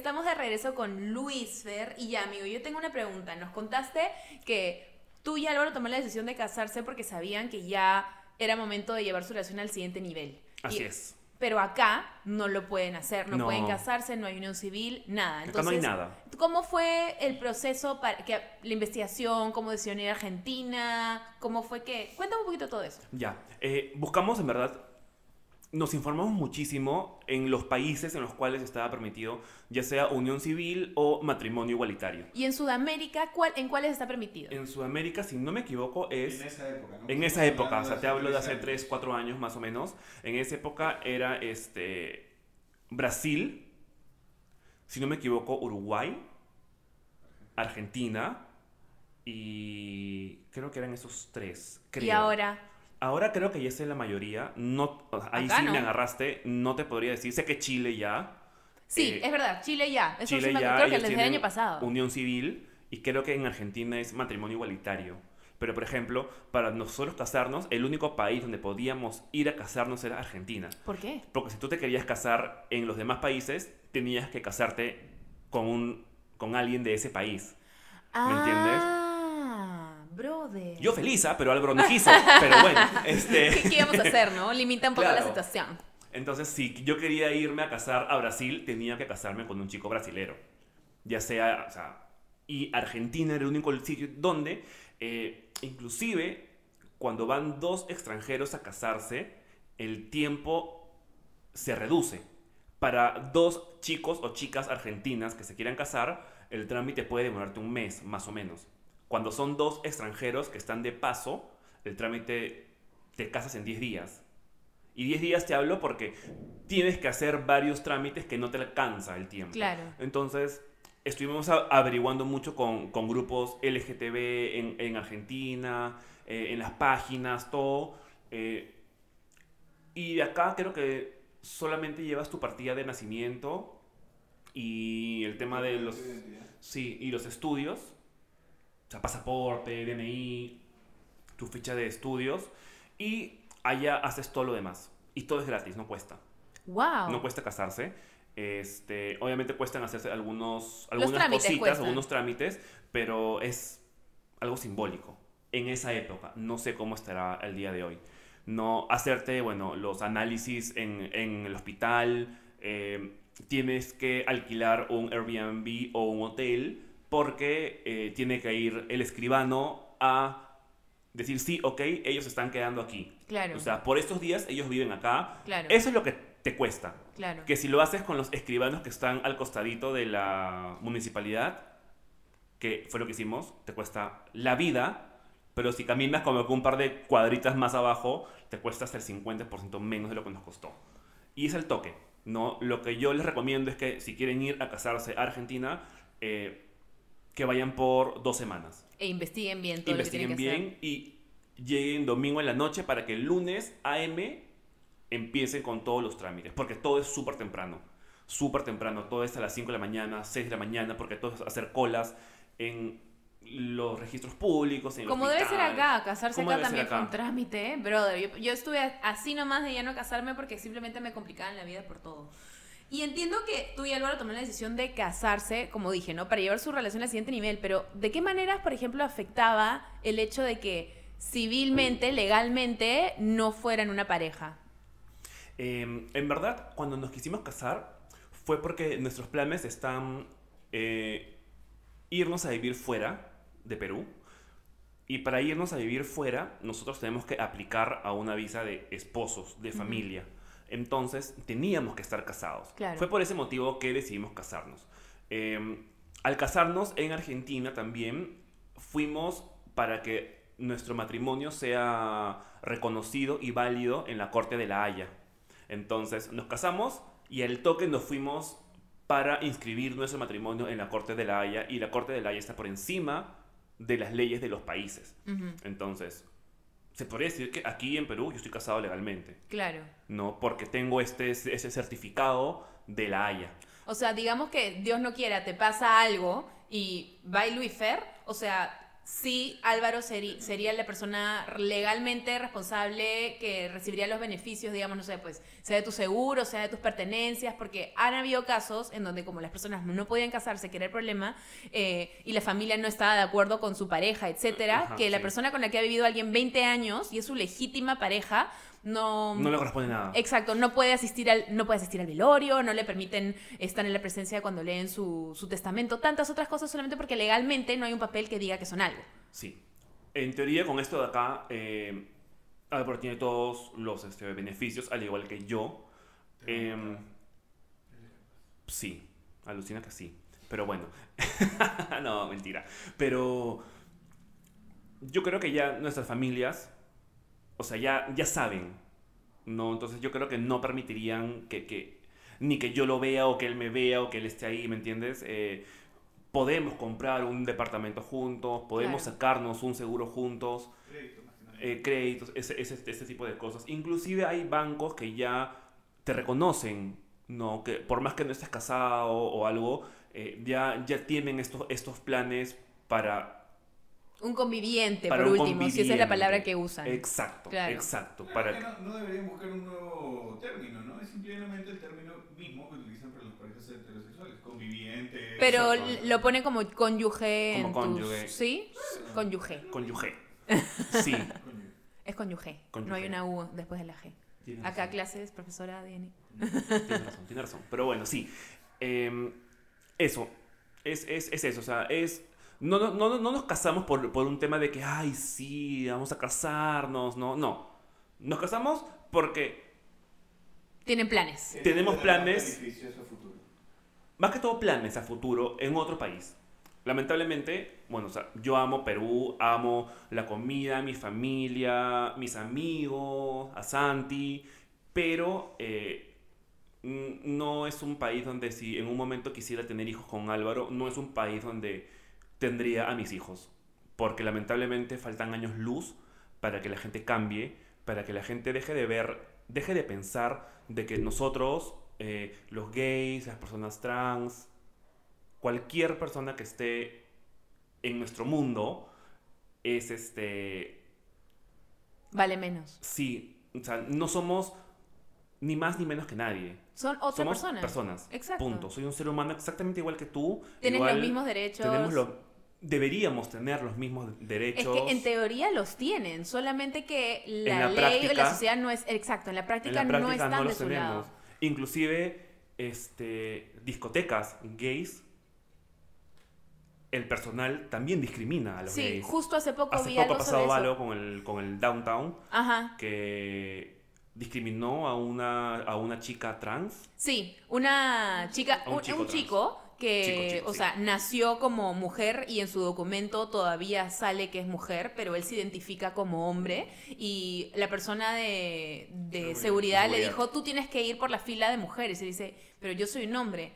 Estamos de regreso con Luis Fer y ya, amigo, yo tengo una pregunta. Nos contaste que tú y Álvaro tomaron la decisión de casarse porque sabían que ya era momento de llevar su relación al siguiente nivel. Así Y- es. Pero acá no lo pueden hacer, no, No. pueden casarse, no hay unión civil, nada. Acá no hay Entonces, nada. ¿Cómo fue el proceso para que la investigación, cómo decidieron ir a Argentina? ¿Cómo fue que? Cuéntame un poquito todo eso. Ya. eh, buscamos en verdad nos informamos muchísimo en los países en los cuales estaba permitido, ya sea unión civil o matrimonio igualitario. Y en Sudamérica, ¿cuál, ¿en cuáles está permitido? En Sudamérica, si no me equivoco, es... En esa época, ¿no? En esa época, o sea, te hablo de hace tres 3, 4 años más o menos. En esa época era este Brasil, si no me equivoco, Uruguay, Argentina y creo que eran esos tres. Y ahora, Ahora creo que ya es en la mayoría. No, ahí Acá sí no. me agarraste, no te podría decir. Sé que Chile ya. sí, Eh, es verdad, Chile ya. Eso Chile sí me ya, creo que desde el año pasado. Unión civil y creo que en Argentina es matrimonio igualitario. Pero, por ejemplo, para nosotros casarnos, el único país donde podíamos ir a casarnos era Argentina. ¿Por qué? Porque si tú te querías casar en los demás países, tenías que casarte con, un, con alguien de ese país. ¿Me entiendes? Brother. Yo feliz, ¿ah? pero Álvaro no quiso. Pero bueno, este... ¿Qué, qué íbamos a hacer, no? Limita un poco la Claro. situación. Entonces, si yo quería irme a casar a Brasil, tenía que casarme con un chico brasilero. Ya sea, o sea, y Argentina era el único sitio donde, eh, inclusive, cuando van dos extranjeros a casarse, el tiempo se reduce. Para dos chicos o chicas argentinas que se quieran casar, el trámite puede demorarte un mes, más o menos. Cuando son dos extranjeros que están de paso, el trámite te casas en 10 días. Y 10 días te hablo porque tienes que hacer varios trámites que no te alcanza el tiempo. Claro. Entonces, estuvimos averiguando mucho con, con grupos LGTB en, en Argentina, eh, en las páginas, todo. eh, y de acá creo que solamente llevas tu partida de nacimiento y el tema de los... Sí, y los estudios, o sea, pasaporte, DNI, tu ficha de estudios, y allá haces todo lo demás. Y todo es gratis, no cuesta. Wow. No cuesta casarse. Este, obviamente cuestan hacerse algunos, algunas cositas, cuestan. algunos trámites, pero es algo simbólico. En esa época, no sé cómo estará el día de hoy. No hacerte, bueno, los análisis en, en el hospital, eh, tienes que alquilar un Airbnb o un hotel porque eh, tiene que ir el escribano a decir sí, ok, ellos están quedando aquí. Claro. O sea, por estos días ellos viven acá. Claro. Eso es lo que te cuesta. Claro. Que si lo haces con los escribanos que están al costadito de la municipalidad, que fue lo que hicimos, te cuesta la vida, pero si caminas como que un par de cuadritas más abajo, te cuesta hasta el 50% menos de lo que nos costó. Y es el toque, ¿no? Lo que yo les recomiendo es que si quieren ir a casarse a Argentina, eh, que vayan por dos semanas. E investiguen bien todo Investiguen lo que tienen bien y lleguen domingo en la noche para que el lunes AM empiecen con todos los trámites, porque todo es súper temprano, súper temprano, todo es a las 5 de la mañana, 6 de la mañana, porque todo es hacer colas en los registros públicos, en. Como debe ser acá, casarse ¿Cómo acá también fue un trámite, ¿eh? brother. Yo, yo estuve así nomás de ya no casarme porque simplemente me complicaban la vida por todo. Y entiendo que tú y Álvaro tomaron la decisión de casarse, como dije, ¿no? Para llevar su relación al siguiente nivel, pero ¿de qué maneras, por ejemplo, afectaba el hecho de que civilmente, legalmente, no fueran una pareja? Eh, en verdad, cuando nos quisimos casar, fue porque nuestros planes están eh, irnos a vivir fuera de Perú. Y para irnos a vivir fuera, nosotros tenemos que aplicar a una visa de esposos, de familia. Entonces, teníamos que estar casados. Claro. Fue por ese motivo que decidimos casarnos. Eh, al casarnos en Argentina también, fuimos para que nuestro matrimonio sea reconocido y válido en la Corte de la Haya. Entonces nos casamos y al toque nos fuimos para inscribir nuestro matrimonio en la Corte de la Haya y la Corte de la Haya está por encima de las leyes de los países. Entonces, se podría decir que aquí en Perú yo estoy casado legalmente, Claro. ¿no? Porque tengo este, ese certificado de la Haya. O sea, digamos que Dios no quiera, te pasa algo y va y Luis Fer, o sea, sí Álvaro seri- sería la persona legalmente responsable que recibiría los beneficios, digamos, no sé, pues, sea de tu seguro, sea de tus pertenencias, porque han habido casos en donde como las personas no podían casarse, que era el problema, eh, y la familia no estaba de acuerdo con su pareja, etcétera, Ajá, que la persona con la que ha vivido alguien 20 años y es su legítima pareja, no... No le corresponde nada. Exacto, no puede asistir al, no puede asistir al velorio, no le permiten estar en la presencia cuando leen su, su testamento, tantas otras cosas solamente porque legalmente no hay un papel que diga que son algo. Sí. En teoría, con esto de acá, eh, Álvaro tiene todos los este, beneficios, al igual que yo. Em, sí, alucina que sí. Pero bueno, no, mentira. Pero yo creo que ya nuestras familias, o sea, ya, ya saben, ¿no? Entonces yo creo que no permitirían que, que ni que yo lo vea o que él me vea o que él esté ahí, ¿me entiendes? Eh, podemos comprar un departamento juntos, podemos Claro. sacarnos un seguro juntos, eh, créditos, ese, ese, ese tipo de cosas. Inclusive hay bancos que ya te reconocen, ¿no? Que por más que no estés casado o algo, eh, ya, ya tienen estos, estos planes para... Un conviviente, Para por un último, si esa es la palabra que usan. Exacto, Claro. exacto. Para no, no deberían buscar un nuevo término, ¿no? Es simplemente el término mismo que utilizan para las parejas heterosexuales, conviviente. Pero Exacto. lo pone como cónyuge Como en cónyuge. tus... ¿Sí? Cónyuge. Cónyuge. Sí. Es cónyuge. No hay una U después de la G. Tienes Acá razón. clases, profesora Diani. Tienes razón, tienes razón. Pero bueno, sí. Eh, eso. Es, es, es eso. O sea, es. No, no, no, no nos casamos por, por un tema de que, ay, sí, vamos a casarnos. No, no. Nos casamos porque Tienen planes. Tenemos planes. más que todo planes a futuro en otro país. Lamentablemente, bueno, o sea, yo amo Perú, amo la comida, mi familia, mis amigos, a Santi, pero eh, no es un país donde si en un momento quisiera tener hijos con Álvaro, no es un país donde tendría a mis hijos, porque lamentablemente faltan años luz para que la gente cambie, para que la gente deje de ver, deje de pensar de que nosotros, eh, los gays, las personas trans, cualquier persona que esté en nuestro mundo es este Vale menos. sí o sea no somos ni más ni menos que nadie Son otras somos personas. personas Exacto. punto soy un ser humano exactamente igual que tú Tienes igual los mismos derechos. tenemos lo- deberíamos tener los mismos Es derechos que en teoría los tienen, solamente que la, la ley o práctica- la sociedad no es exacto, en la en práctica, la práctica no están de los su tenemos lado. inclusive este discotecas gays el personal también discrimina a los Sí, gays justo hace poco Hace vi poco algo ha pasado sobre algo eso. con el, con el Downtown Ajá. que discriminó a una, a una chica trans. Sí, una chica, un un, chico un chico que, Chico, chico, o sí. sea, nació como mujer y en su documento todavía sale que es mujer, pero él se identifica como hombre y la persona de, de Seguridad. le dijo, tú tienes que ir por la fila de mujeres y dice, pero yo soy un hombre.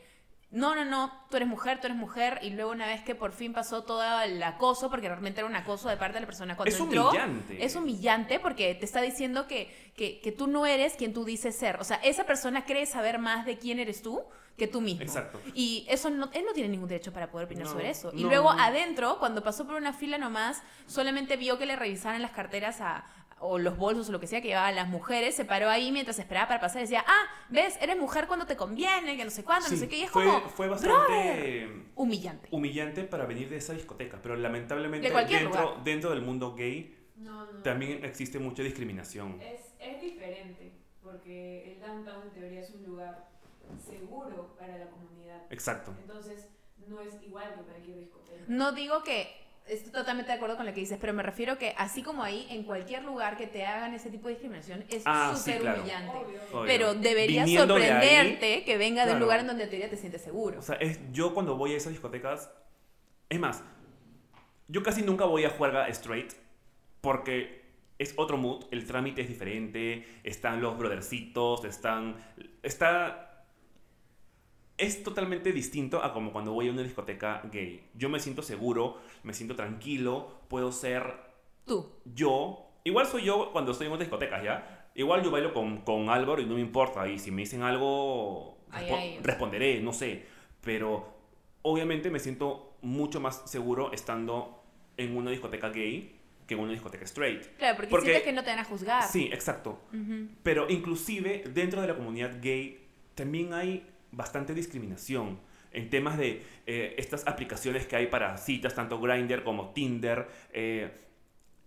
No, no, no, tú eres mujer, tú eres mujer. Y luego una vez que por fin pasó todo el acoso, porque realmente era un acoso de parte de la persona cuando Es entró, humillante. es humillante porque te está diciendo que, que, que tú no eres quien tú dices ser. O sea, esa persona cree saber más de quién eres tú que tú mismo. Exacto. Y eso no, él no tiene ningún derecho para poder opinar No, sobre eso. Y no, luego adentro, cuando pasó por una fila nomás, solamente vio que le revisaran las carteras a o los bolsos o lo que sea que llevaban las mujeres, se paró ahí mientras esperaba para pasar y decía, ah, ves, eres mujer cuando te conviene, que no sé cuándo, no sé qué, y es fue, como fue bastante humillante. humillante para venir de esa discoteca, pero lamentablemente De dentro, lugar. dentro del mundo gay No, no. también existe mucha discriminación. Es, es diferente, porque el downtown en teoría es un lugar seguro para la comunidad. Exacto. Entonces, no es igual que cualquier discoteca. No digo que estoy totalmente de acuerdo con lo que dices, pero me refiero que así como ahí, en cualquier lugar que te hagan ese tipo de discriminación, es Ah, sí, súper claro. humillante. Obvio. Obvio. Pero debería Viniendo de ahí, sorprenderte que venga de un lugar en donde en teoría te sientes seguro. O sea, es, yo cuando voy a esas discotecas, es más, yo casi nunca voy a jugar straight porque es otro mood, el trámite es diferente, están los brothercitos, están... Está... Es totalmente distinto a como cuando voy a una discoteca gay. Yo me siento seguro, me siento tranquilo, puedo ser Tú. yo, igual soy yo cuando estoy en otras discotecas, ¿ya? Igual yo bailo con, con Álvaro y no me importa. Y si me dicen algo, Ay, respo- ay. responderé, no sé. Pero obviamente me siento mucho más seguro estando en una discoteca gay que en una discoteca straight. Claro, porque, Porque- sientes que no te van a juzgar. Sí, exacto. Pero inclusive dentro de la comunidad gay también hay bastante discriminación en temas de eh, estas aplicaciones que hay para citas, tanto Grindr como Tinder. eh,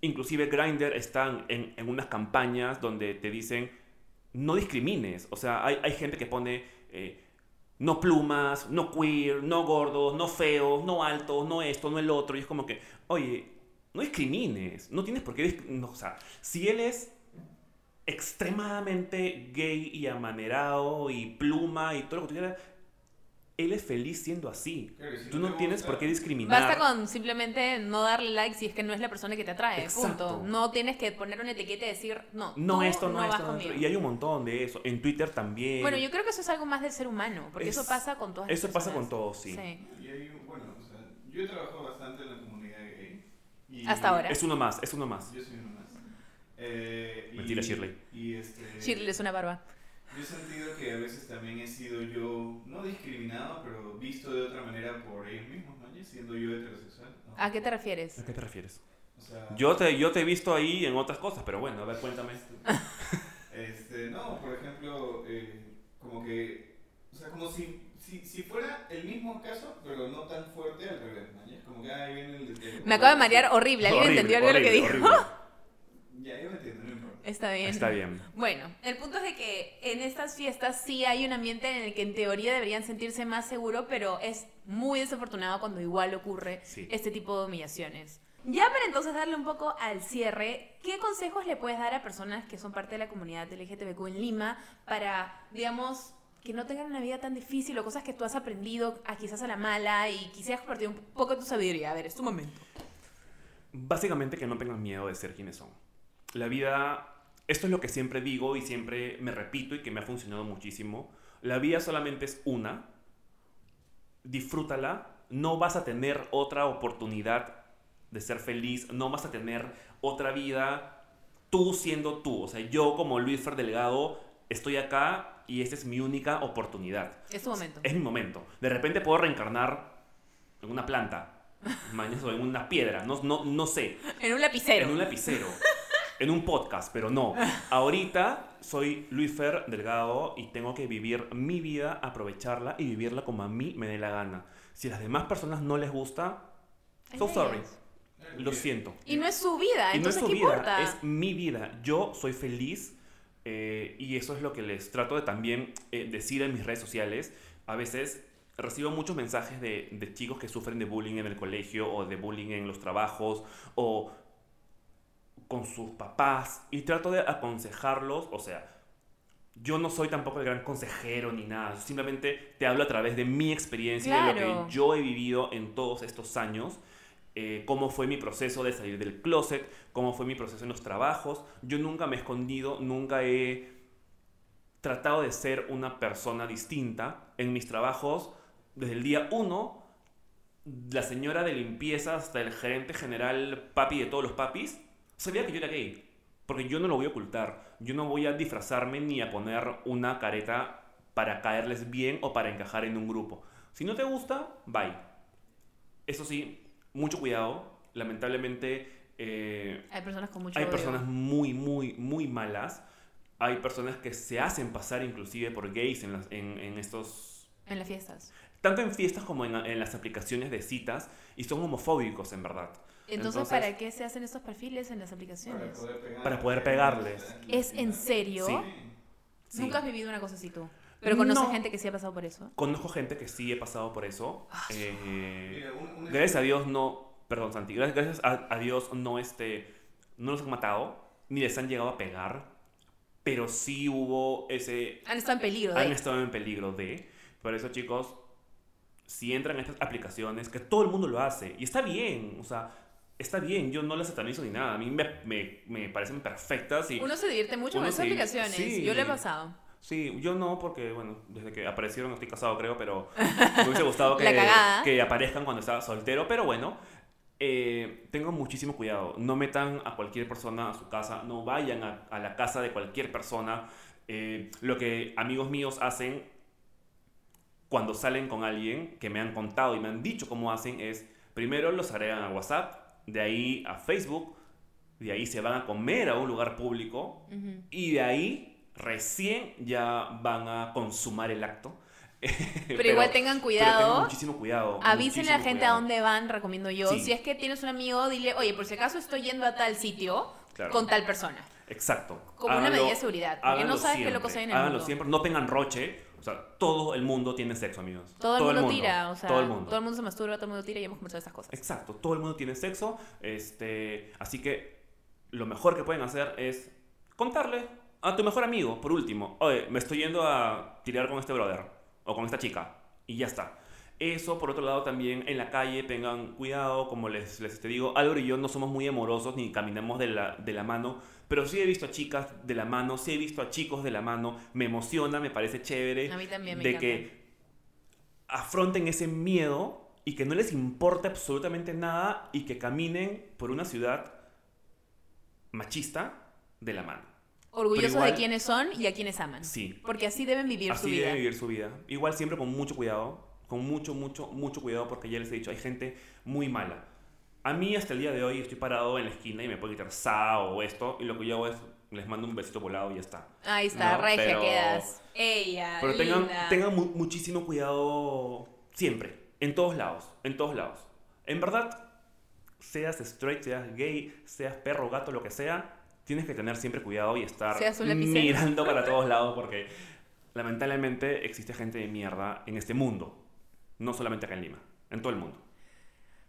inclusive Grindr están en, unas campañas donde te dicen no discrimines. O sea, hay, hay gente que pone eh, no plumas, no queer, no gordos, no feos, no altos, no esto, no el otro. Y es como que, oye, no discrimines. No tienes por qué... no, o sea, si él es extremadamente gay y amanerado y pluma y todo lo que tú quieras, él es feliz siendo así. Tú no tienes gusta- por qué discriminar. Basta con simplemente no darle like si es que no es la persona que te atrae. Exacto. Punto. No tienes que poner una etiqueta y decir, no, No tú esto, no, esto, no esto. Y hay un montón de eso. En Twitter también. Bueno, yo creo que eso es algo más del ser humano, porque eso Es- pasa con todas las Eso pasa con todos, sí. Y hay, bueno, o sea, yo he trabajado bastante en la comunidad gay. y- Hasta ahora. Es uno más, es uno más. Yo soy Eh, y- Mentira, Shirley. Y este, Shirley es una barba. Yo he sentido que a veces también he sido yo, no discriminado, pero visto de otra manera por ellos mismos, ¿no? Y Siendo yo heterosexual. ¿no? ¿A qué te refieres? ¿A qué te refieres? O sea, Yo te, yo te he visto ahí en otras cosas, pero bueno, a ver, cuéntame. Este, no, por ejemplo, eh, como que, o sea, como si, si, si fuera el mismo caso, pero no tan fuerte al revés, ¿no? Y Como que ahí viene el... el- Me acabo de marear horrible. ¿Alguien Horrible, entendió algo de lo que dijo? horrible. Ya, yo me entiendo, no importa. Está bien. Está bien. Bueno, el punto es de que en estas fiestas sí hay un ambiente en el que en teoría deberían sentirse más seguros, pero es muy desafortunado cuando igual ocurre Sí. este tipo de humillaciones. Ya para entonces darle un poco al cierre, ¿qué consejos le puedes dar a personas que son parte de la comunidad LGTBQ en Lima para, digamos, que no tengan una vida tan difícil o cosas que tú has aprendido a quizás a la mala y quisieras compartir un poco de tu sabiduría? A ver, es tu momento. Básicamente que no tengan miedo de ser quienes son. La vida, esto es lo que siempre digo y siempre me repito y que me ha funcionado muchísimo. La vida solamente es una. Disfrútala. No vas a tener otra oportunidad de ser feliz. No vas a tener otra vida tú siendo tú. O sea, yo como Luis Fer Delgado estoy acá y esta es mi única oportunidad. Es tu momento. Es mi momento. De repente puedo reencarnar en una planta. Mañana o en una piedra. No, no, no sé. En un lapicero. En un lapicero. En un podcast, pero no. Ahorita soy Luis Fer Delgado y tengo que vivir mi vida, aprovecharla y vivirla como a mí me dé la gana. Si a las demás personas no les gusta, so sorry. Lo siento. Y no es su vida, Y no es su ¿qué vida, importa? es mi vida. Yo soy feliz eh, y eso es lo que les trato de también eh, decir en mis redes sociales. A veces recibo muchos mensajes de, de chicos que sufren de bullying en el colegio o de bullying en los trabajos o con sus papás y trato de aconsejarlos, o sea, yo no soy tampoco el gran consejero ni nada, simplemente te hablo a través de mi experiencia, de lo que yo he vivido en todos estos años, eh, cómo fue mi proceso de salir del closet, cómo fue mi proceso en los trabajos. Yo nunca me he escondido, nunca he tratado de ser una persona distinta en mis trabajos. Desde el día uno, la señora de limpieza hasta el gerente general papi de todos los papis, sabía que yo era gay. Porque yo no lo voy a ocultar. Yo no voy a disfrazarme ni a poner una careta para caerles bien o para encajar en un grupo. Si no te gusta, bye. Eso sí, mucho cuidado. Lamentablemente, eh, Hay personas con mucho hay odio. personas muy, muy, muy malas. Hay personas que se hacen pasar inclusive por gays en, las- en, en estos... en las fiestas. Tanto en fiestas como en, en las aplicaciones de citas. Y son homofóbicos, en verdad. Entonces, Entonces- ¿para qué se hacen estos perfiles en las Para aplicaciones? poder, pegar- Para poder pegarles. ¿Es en serio? Sí. Nunca has vivido una cosa así tú. Pero conoces No. gente que sí ha pasado por eso. Conozco gente que sí he pasado por eso. Eh, Mira, un- un gracias a Dios no... Perdón, Santi. Gracias, gracias a, a Dios no, este, no los han matado. Ni les han llegado a pegar. Pero sí hubo ese... Han estado en peligro. de- han estado en peligro de. Por eso, chicos, si entran a estas aplicaciones, que todo el mundo lo hace, y está bien, o sea, está bien, yo no las satanizo ni nada, a mí me, me, me parecen perfectas y... Uno se divierte mucho con esas se- aplicaciones. sí. Yo lo he pasado. Sí, yo no, porque, bueno, desde que aparecieron estoy casado, creo, pero me hubiese gustado que, que aparezcan cuando estaba soltero, pero bueno. eh, tengo muchísimo cuidado. No metan a cualquier persona a su casa. No vayan a, a la casa de cualquier persona. Eh, lo que amigos míos hacen cuando salen con alguien que me han contado y me han dicho cómo hacen es, primero los agregan a WhatsApp, de ahí a Facebook, de ahí se van a comer a un lugar público y de ahí recién ya van a consumar el acto. Pero, igual tengan cuidado. Tengan muchísimo cuidado. Avísenle a la gente a dónde van, recomiendo yo. Sí. Si es que tienes un amigo, dile, oye, por si acaso estoy yendo a tal sitio Claro. con tal persona. Exacto. Como una medida de seguridad. Porque no sabes qué locos hay en el Háganlo mundo. siempre. No tengan roche. O sea, todo el mundo tiene sexo, amigos. Todo, el mundo tira, o sea, todo el mundo. se masturba, todo el mundo tira y hemos conversado de estas cosas. Exacto, todo el mundo tiene sexo. Este, así que lo mejor que pueden hacer es contarle a tu mejor amigo, por último. Oye, me estoy yendo a tirar con este brother o con esta chica. Y ya está. Eso, por otro lado, también en la calle tengan cuidado, como les, les te digo, Álvaro y yo no somos muy amorosos ni caminamos de la, de la mano, pero sí he visto a chicas de la mano, sí he visto a chicos de la mano, me emociona, me parece chévere A mí también me de encanta. que afronten ese miedo y que no les importe absolutamente nada y que caminen por una ciudad machista de la mano. Orgullosos igual- de quiénes son y a quienes aman. Sí. Porque así deben vivir su Así vida. debe vivir su vida. Igual siempre con mucho cuidado, con mucho, mucho, mucho cuidado porque ya les he dicho, hay gente muy mala. A mí hasta el día de hoy estoy parado en la esquina y me puede quitar sa o esto y lo que yo hago es les mando un besito volado y ya está. Ahí está, No, regia pero- quedas. Ella, Pero tengan, linda. tengan mu- muchísimo cuidado siempre, en todos lados, en todos lados. En verdad, seas straight, seas gay, seas perro, gato, lo que sea, tienes que tener siempre cuidado y estar mirando para todos lados porque lamentablemente existe gente de mierda en este mundo. No solamente acá en Lima, en todo el mundo.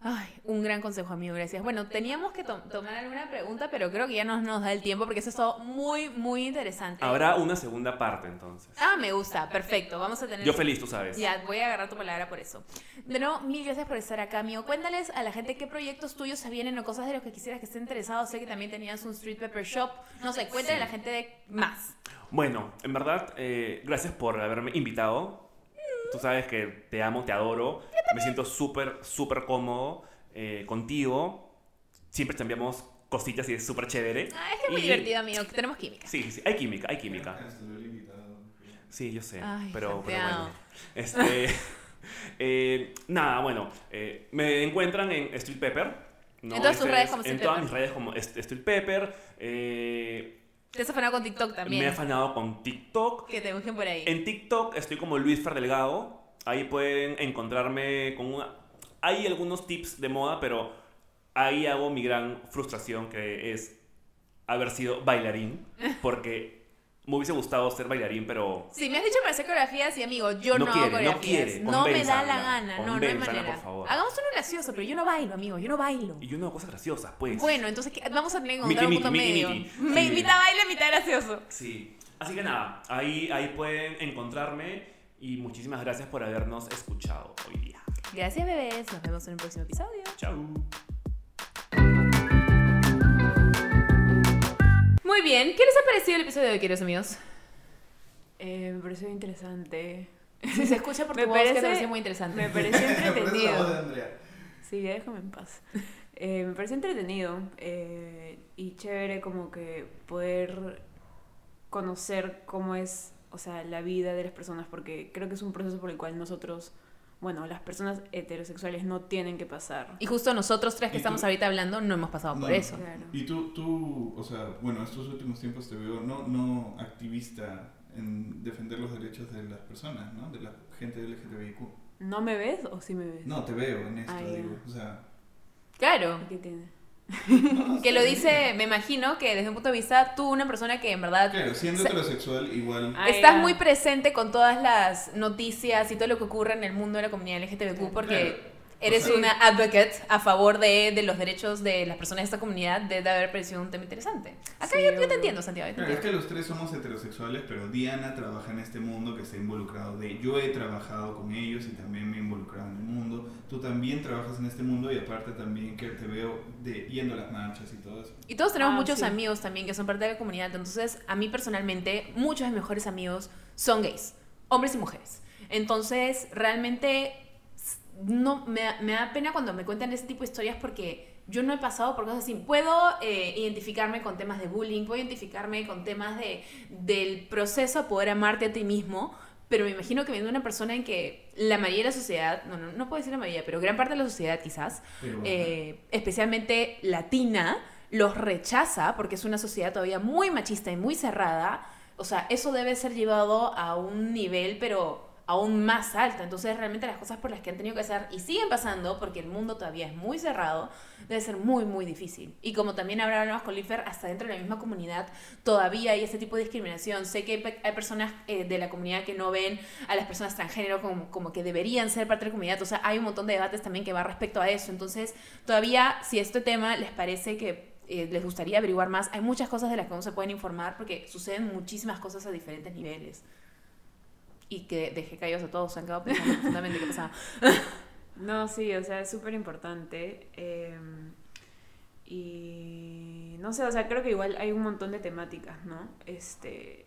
Ay, un gran consejo, amigo, gracias. Bueno, teníamos que to- tomar alguna pregunta, pero creo que ya no nos da el tiempo porque eso es todo muy, muy interesante. Habrá una segunda parte entonces. Ah, me gusta, perfecto. Vamos a tener. Yo feliz, tú sabes. Ya, voy a agarrar tu palabra por eso. De nuevo, mil gracias por estar acá, amigo. Cuéntales a la gente qué proyectos tuyos se vienen o cosas de los que quisieras que esté interesado. Sé que también tenías un Street Pepper Shop. No sé, cuéntale a la gente de más. Bueno, en verdad, eh, gracias por haberme invitado. Tú sabes que te amo, te adoro. Me siento súper, súper cómodo eh, contigo. Siempre cambiamos cositas y es súper chévere. Ah, es que es muy Y- divertido, amigo. Tenemos química. Sí, sí, sí, hay química, hay química. Sí, yo sé, Ay, pero, pero bueno. Este, eh, nada, bueno, eh, me encuentran en Street Pepper. ¿no? En todas tus Este redes es- como En Street todas Pepper. mis redes como Street Pepper. eh, Te has afanado con TikTok también. me he afanado con TikTok. Que te busquen por ahí. En TikTok estoy como Luis Fer Delgado. Ahí pueden encontrarme con una... Hay algunos tips de moda, pero ahí hago mi gran frustración que es haber sido bailarín. Porque me hubiese gustado ser bailarín, pero... Si me has dicho para hacer coreografías, sí, amigo, yo no, No hago quiere, no coreografías. quiere. No me da la gana. No, no hay manera. por favor. Hagamos uno gracioso, pero yo no bailo, amigo. Yo no bailo. Y yo no hago cosas graciosas, pues. Bueno, entonces ¿qué? vamos a tener que encontrar un punto miti, medio. miti. Me Sí. invita a baile, mitad gracioso. Sí. Así que nada, ahí, ahí pueden encontrarme. Y muchísimas gracias por habernos escuchado hoy día. Gracias, bebés. Nos vemos en el próximo episodio. Chao. Muy bien. ¿Qué les ha parecido el episodio de hoy, queridos amigos? Eh, me pareció interesante. Si se escucha por tu Me voz, que te parece- pareció muy interesante. Me pareció entretenido. Andrea. Sí, ya déjame en paz. Eh, me pareció entretenido eh, y chévere como que poder conocer cómo es, o sea, la vida de las personas, porque creo que es un proceso por el cual nosotros, bueno, las personas heterosexuales no tienen que pasar. Y justo nosotros tres que ¿Y tú? estamos ahorita hablando no hemos pasado por No. eso. Claro. Y tú, tú, o sea, bueno, estos últimos tiempos te veo no, no activista en defender los derechos de las personas, ¿no? De la gente LGTBIQ. ¿No me ves o sí me ves? No, te veo en esto, Ah, digo. O sea, Claro. ¿Y ¿Qué tiene? No, Que lo dice, me imagino que desde un punto de vista, tú, una persona que en verdad Claro, siendo Se- heterosexual, igual. Ah, estás muy presente con todas las noticias y todo lo que ocurre en el mundo de la comunidad LGTBQ porque Claro. Eres sea- una advocate a favor de, de los derechos de las personas de esta comunidad, debe haber parecido un tema interesante. Acá Sí, yo, yo te entiendo, Santiago. Claro, es que los tres somos heterosexuales, pero Diana trabaja en este mundo que está involucrado de... Yo he trabajado con ellos y también me he involucrado en el mundo. Tú también trabajas en este mundo y aparte también que te veo de, yendo a las marchas y todo eso. Y todos tenemos Ah, muchos sí. amigos también que son parte de la comunidad. Entonces, a mí personalmente, muchos de mis mejores amigos son gays, hombres y mujeres. Entonces, realmente, no, me, da- me da pena cuando me cuentan ese tipo de historias porque yo no he pasado por cosas así. Puedo eh, identificarme con temas de bullying, puedo identificarme con temas de, del proceso a poder amarte a ti mismo. Pero me imagino que viendo una persona en que la mayoría de la sociedad, no, no, no puedo decir la mayoría, pero gran parte de la sociedad quizás, eh, especialmente latina, los rechaza porque es una sociedad todavía muy machista y muy cerrada. O sea, eso debe ser llevado a un nivel, pero aún más alto. Entonces, realmente las cosas por las que han tenido que hacer y siguen pasando, porque el mundo todavía es muy cerrado, debe ser muy, muy difícil. Y como también hablamos con Lifer, hasta dentro de la misma comunidad todavía hay ese tipo de discriminación. Sé que hay personas eh, de la comunidad que no ven a las personas transgénero como, como que deberían ser parte de la comunidad. O sea, hay un montón de debates también que va respecto a eso. Entonces, todavía, si este tema les parece que eh, les gustaría averiguar más, hay muchas cosas de las que no se pueden informar porque suceden muchísimas cosas a diferentes niveles. Y que dejé caídos a todos, se han quedado pensando profundamente qué pasaba. No, sí, o sea, es súper importante. eh, y no sé, o sea, creo que igual hay un montón de temáticas, ¿no? Este,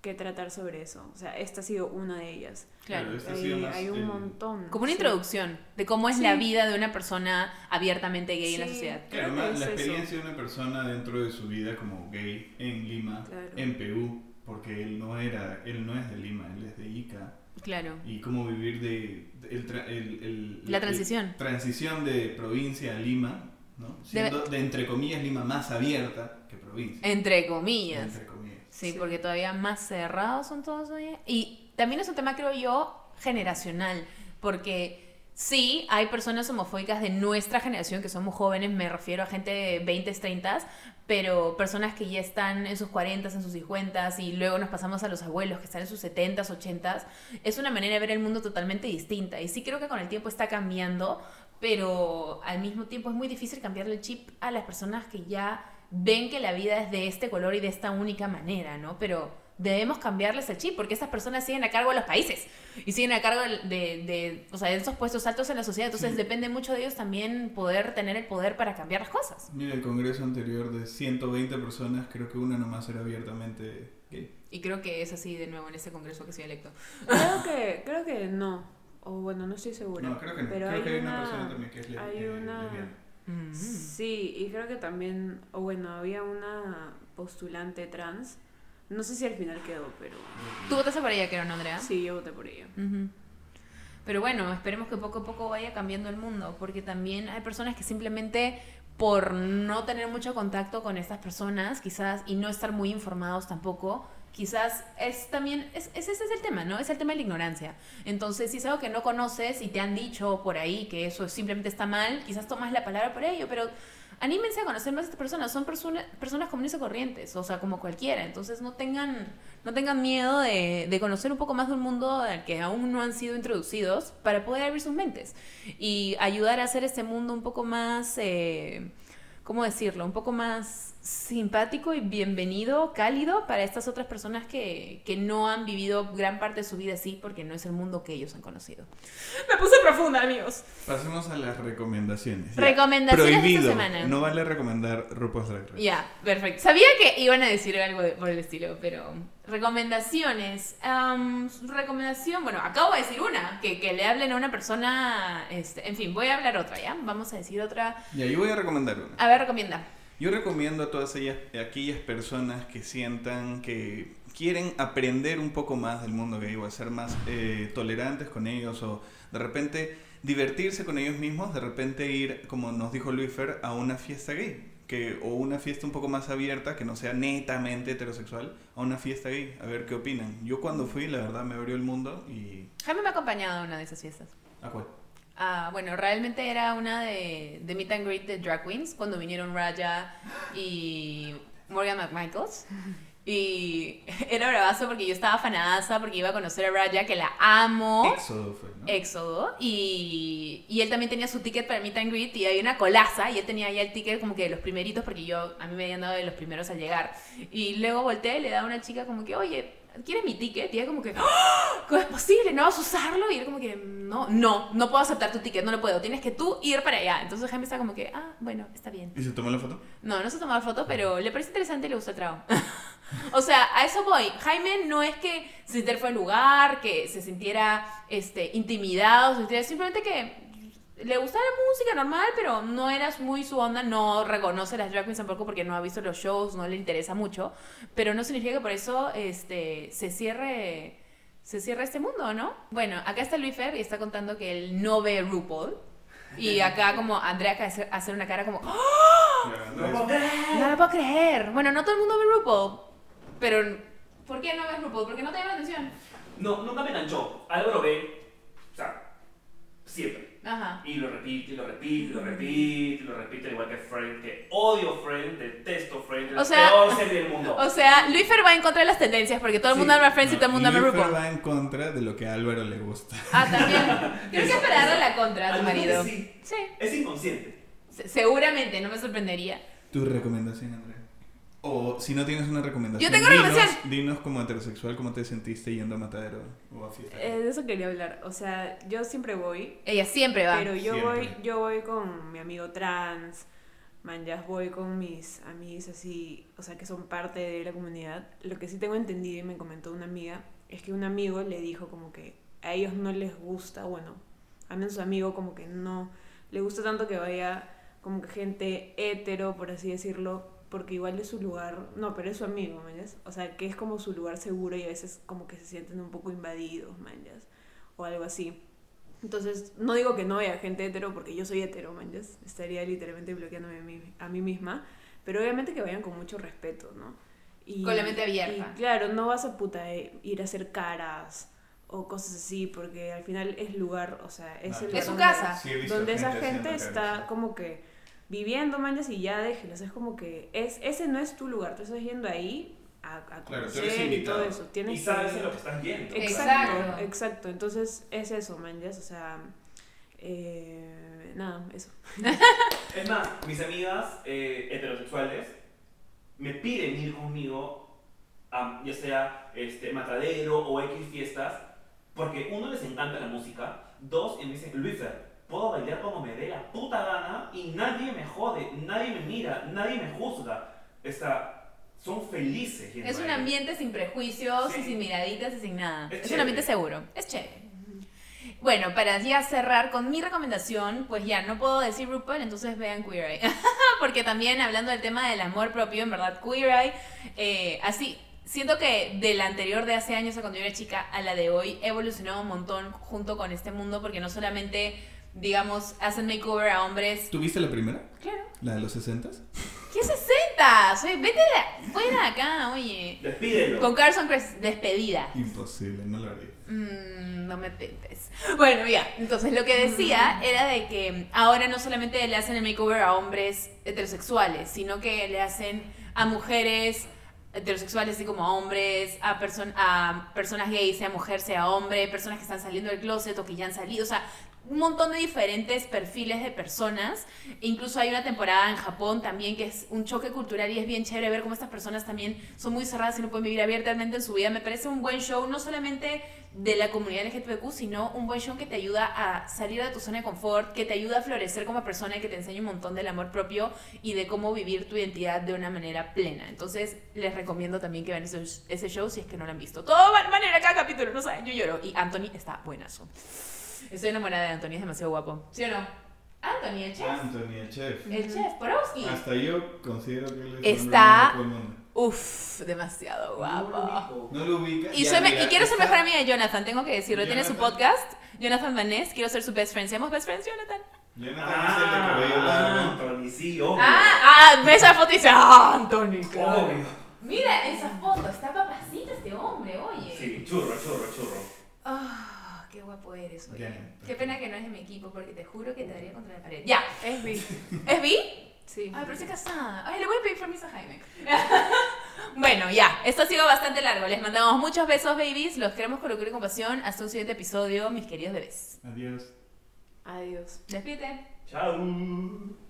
que tratar sobre eso. O sea, esta ha sido una de ellas. Claro. Ha Hay, sido más hay un montón. Como una sí. introducción de cómo es Sí. la vida de una persona abiertamente gay en la sociedad. Claro, es la eso. experiencia de una persona dentro de su vida como gay en Lima, Claro. en Perú, porque él no era, él no es de Lima, él es de Ica. Claro. Y cómo vivir de, de- el, tra- el- el- La el- transición. transición de provincia a Lima, ¿no? Siendo de entre comillas Lima más abierta que provincia. Entre comillas. Entre comillas. Sí, Sí. porque todavía más cerrados son todos hoy. Y también es un tema, creo yo, generacional, porque sí, hay personas homofóbicas de nuestra generación que somos jóvenes, me refiero a gente de 20, 30, pero personas que ya están en sus 40, en sus 50 y luego nos pasamos a los abuelos que están en sus 70, 80, es una manera de ver el mundo totalmente distinta. Y sí creo que con el tiempo está cambiando, pero al mismo tiempo es muy difícil cambiarle el chip a las personas que ya ven que la vida es de este color y de esta única manera, ¿no? Pero debemos cambiarles el chip porque estas personas siguen a cargo de los países y siguen a cargo de, de, o sea, de esos puestos altos en la sociedad. Entonces Sí. depende mucho de ellos también poder tener el poder para cambiar las cosas. Mira, el congreso anterior de 120 personas, creo que una nomás era abiertamente gay. Y creo que es así de nuevo en este congreso que soy electo. Creo que, creo que no. O bueno, no estoy segura. No, creo que no. Pero creo hay que hay una, una persona también que es hay una-. Mm. Sí, y creo que también, o bueno, había una postulante trans. No sé si al final quedó, pero ¿Tú votaste por ella, creo, no, Andrea? sí, yo voté por ella. Ujú. Pero bueno, esperemos que poco a poco vaya cambiando el mundo, porque también hay personas que simplemente por no tener mucho contacto con estas personas, quizás, y no estar muy informados tampoco, quizás es también, es- ese es el tema, ¿no? Es el tema de la ignorancia. Entonces, si es algo que no conoces y te han dicho por ahí que eso simplemente está mal, quizás tomas la palabra por ello, pero anímense a conocer más a estas personas. Son persona- personas comunes y corrientes, o sea, como cualquiera. Entonces, no tengan, no tengan miedo de, de conocer un poco más de un mundo al que aún no han sido introducidos para poder abrir sus mentes y ayudar a hacer este mundo un poco más, eh, ¿cómo decirlo? Un poco más simpático y bienvenido, cálido para estas otras personas que, que no han vivido gran parte de su vida así porque no es el mundo que ellos han conocido. Me puse profunda, amigos. Pasemos a las recomendaciones. Ya. Recomendaciones de esta Prohibido. semana. No vale recomendar RuPaul's Drag Race. Ya, perfecto. Sabía que iban a decir algo de- por el estilo, pero recomendaciones. Am, recomendación, bueno, acabo de decir una, que, que le hablen a una persona, este, en fin, voy a hablar otra, ¿ya? Vamos a decir otra. Ya, yo voy a recomendar una. A ver, recomienda. Yo recomiendo a todas ellas, aquellas personas que sientan que quieren aprender un poco más del mundo gay o a ser más eh, tolerantes con ellos o de repente divertirse con ellos mismos, de repente ir, como nos dijo Luifer, a una fiesta gay. Que, o una fiesta un poco más abierta, que no sea netamente heterosexual, a una fiesta gay, a ver qué opinan. Yo cuando fui, la verdad, me abrió el mundo y... Jaime me ha acompañado a una de esas fiestas. ¿A cuál? Ah, bueno, realmente era una de, de Meet and Greet de Drag Queens, cuando vinieron Raya y Morgan McMichaels. Y era bravazo porque yo estaba fanadaza porque iba a conocer a Raya, que la amo. Éxodo fue, ¿no? Éxodo y, y él también tenía su ticket para Meet and Greet y había una colaza y él tenía ya el ticket como que de los primeritos porque yo a mí me habían dado de los primeros al llegar y luego volteé y le da a una chica como que oye ¿quieres mi ticket? y ella como que ¡Ah! ¿cómo es posible? ¿no vas a usarlo? y él como que no, no, no puedo aceptar tu ticket no lo puedo, tienes que tú ir para allá entonces Jaime está como que ah bueno está bien ¿Y se tomó la foto? no, no se tomó la foto, pero le parece interesante y le gusta el trago. o sea, a eso voy. Jaime no es que se sintiera fuera de lugar, que se sintiera este, intimidado, simplemente que le gustaba la música normal, pero no era muy su onda, no reconoce las drag queens tampoco porque no ha visto los shows, no le interesa mucho, pero no significa que por eso este, se cierre se cierra este mundo, ¿no? Bueno, acá está Luifer y está contando que él no ve RuPaul. Y acá como Andrea de hacer- una cara como, Ya, No Andrés. puedo creer. no lo puedo creer. Bueno, no todo el mundo ve RuPaul. Pero, ¿por qué no ves RuPaul? Porque no te llama la atención. No, nunca me enganchó. Algo lo ve, o sea, siempre. Ajá. Y lo repite, y lo repite, y lo repite, y lo repite, al igual que Friends, que odio Friends, detesto Friends, es O la sea- peor serie del mundo. O sea, Luifer va en contra de las tendencias porque todo el Sí. mundo ama Friends y todo el mundo ama Luifer RuPaul. va en contra de lo que a Álvaro le gusta. Ah, también. Creo que es para darle la contra a tu marido. sí. Sí. Es inconsciente. Se- Seguramente, no me sorprendería. Tu recomendación, Andrea. O si no tienes una recomendación. Yo tengo dinos- recomendación. Dinos como heterosexual cómo te sentiste yendo a Matadero o a fiesta. Eh, de eso quería hablar. O sea, yo siempre voy, Ella siempre va. pero yo Siempre. voy, yo voy con mi amigo trans, man, ya voy con mis amigos así, o sea, que son parte de la comunidad. Lo que sí tengo entendido y me comentó una amiga es que un amigo le dijo como que a ellos no les gusta, bueno, a menos su amigo como que no le gusta tanto que vaya como que gente hetero, por así decirlo, porque igual es su lugar, no, pero es su amigo, man, ¿yas? O sea, que es como su lugar seguro y a veces como que se sienten un poco invadidos, man, ¿yas? o algo así. Entonces, no digo que no haya gente hetero porque yo soy hetero, man, ¿yas? estaría literalmente bloqueándome a mí, a mí misma, pero obviamente que vayan con mucho respeto, ¿no? Y, Con la mente abierta. y claro, no vas a puta eh, ir a hacer caras o cosas así, porque al final es lugar, o sea, es el Es su donde- casa. Sí, donde esa gente está como que viviendo, manjas, y ya déjelos. Es como que es, ese no es tu lugar, tú estás yendo ahí a, a Claro, tú eres conocer y todo eso. Tienes Y sabes que- lo que estás yendo. Exacto, Exacto. exacto. Entonces es eso, manjas, o sea, eh, nada, eso. Es más, mis amigas eh, heterosexuales me piden ir conmigo, a, ya sea este, matadero o X fiestas, porque uno les encanta la música, dos, y me dicen, Luisa, puedo bailar como me dé la puta gana y nadie me jode, nadie me mira, nadie me juzga. Está, son felices. Es un ambiente sin prejuicios y sin miraditas y sin nada. Es Es, un ambiente seguro. Es chévere. Bueno, para ya cerrar con mi recomendación, pues ya no puedo decir RuPaul, entonces vean Queer Eye. Porque también hablando del tema del amor propio, en verdad, Queer Eye, eh, así, siento que de la anterior de hace años a cuando yo era chica a la de hoy, he evolucionado un montón junto con este mundo, porque no solamente, digamos, hacen makeover a hombres. ¿Tuviste la primera? Claro. ¿La de los 60 ¿Qué 60? Soy, vete de la- fuera de acá, oye. Despídelo. Con Carson Crest, despedida. Imposible, no lo haría. Mm, no me tentes. Bueno, ya. Entonces lo que decía era de que ahora no solamente le hacen el makeover a hombres heterosexuales, sino que le hacen a mujeres heterosexuales así como a hombres, a, person- a personas gays, sea mujer, sea hombre, personas que están saliendo del closet o que ya han salido, o sea, un montón de diferentes perfiles de personas. Incluso hay una temporada en Japón también que es un choque cultural y es bien chévere ver cómo estas personas también son muy cerradas y no pueden vivir abiertamente en su vida. Me parece un buen show, no solamente de la comunidad LGTBQ, sino un buen show que te ayuda a salir de tu zona de confort, que te ayuda a florecer como persona y que te enseña un montón del amor propio y de cómo vivir tu identidad de una manera plena. Entonces, les recomiendo también que vean ese, ese show si es que no lo han visto. Todo va de manera, cada capítulo, no saben, yo lloro. Y Anthony está buenazo. Estoy enamorada de Anthony, es demasiado guapo. ¿Sí o no? Anthony, el chef. Anthony, el chef. El chef, Porowski. Hasta yo considero que él es el Está- del mundo. Uf, demasiado guapo. No lo ubicas. Y, Ya, soy me- mira, y quiero ser mejor amiga de Jonathan, tengo que decirlo. Tiene su Jonathan. podcast, Jonathan Vaness. Quiero ser su best friend. ¿Seamos best friends, Jonathan? Jonathan es el de cabello largo. Ah, Anthony, sí, obvio. Ah, ah, ve esa foto y dice, ah, Anthony, claro. Obvio. Mira esa foto, está papacito este hombre, oye. Sí, churro, churro, churro. Ah, eres, oye. Qué pena que no es de mi equipo, porque te juro que te daría contra la pared. Ya, Es bi. ¿es Vi? Sí. Ay, pero estoy casada. Ay, le voy a pedir permiso a Jaime. bueno, ya. Esto ha sido bastante largo. Les mandamos muchos besos, babies. Los queremos con locura y compasión. Hasta un siguiente episodio, mis queridos bebés. Adiós. Adiós. Despídete. Chao.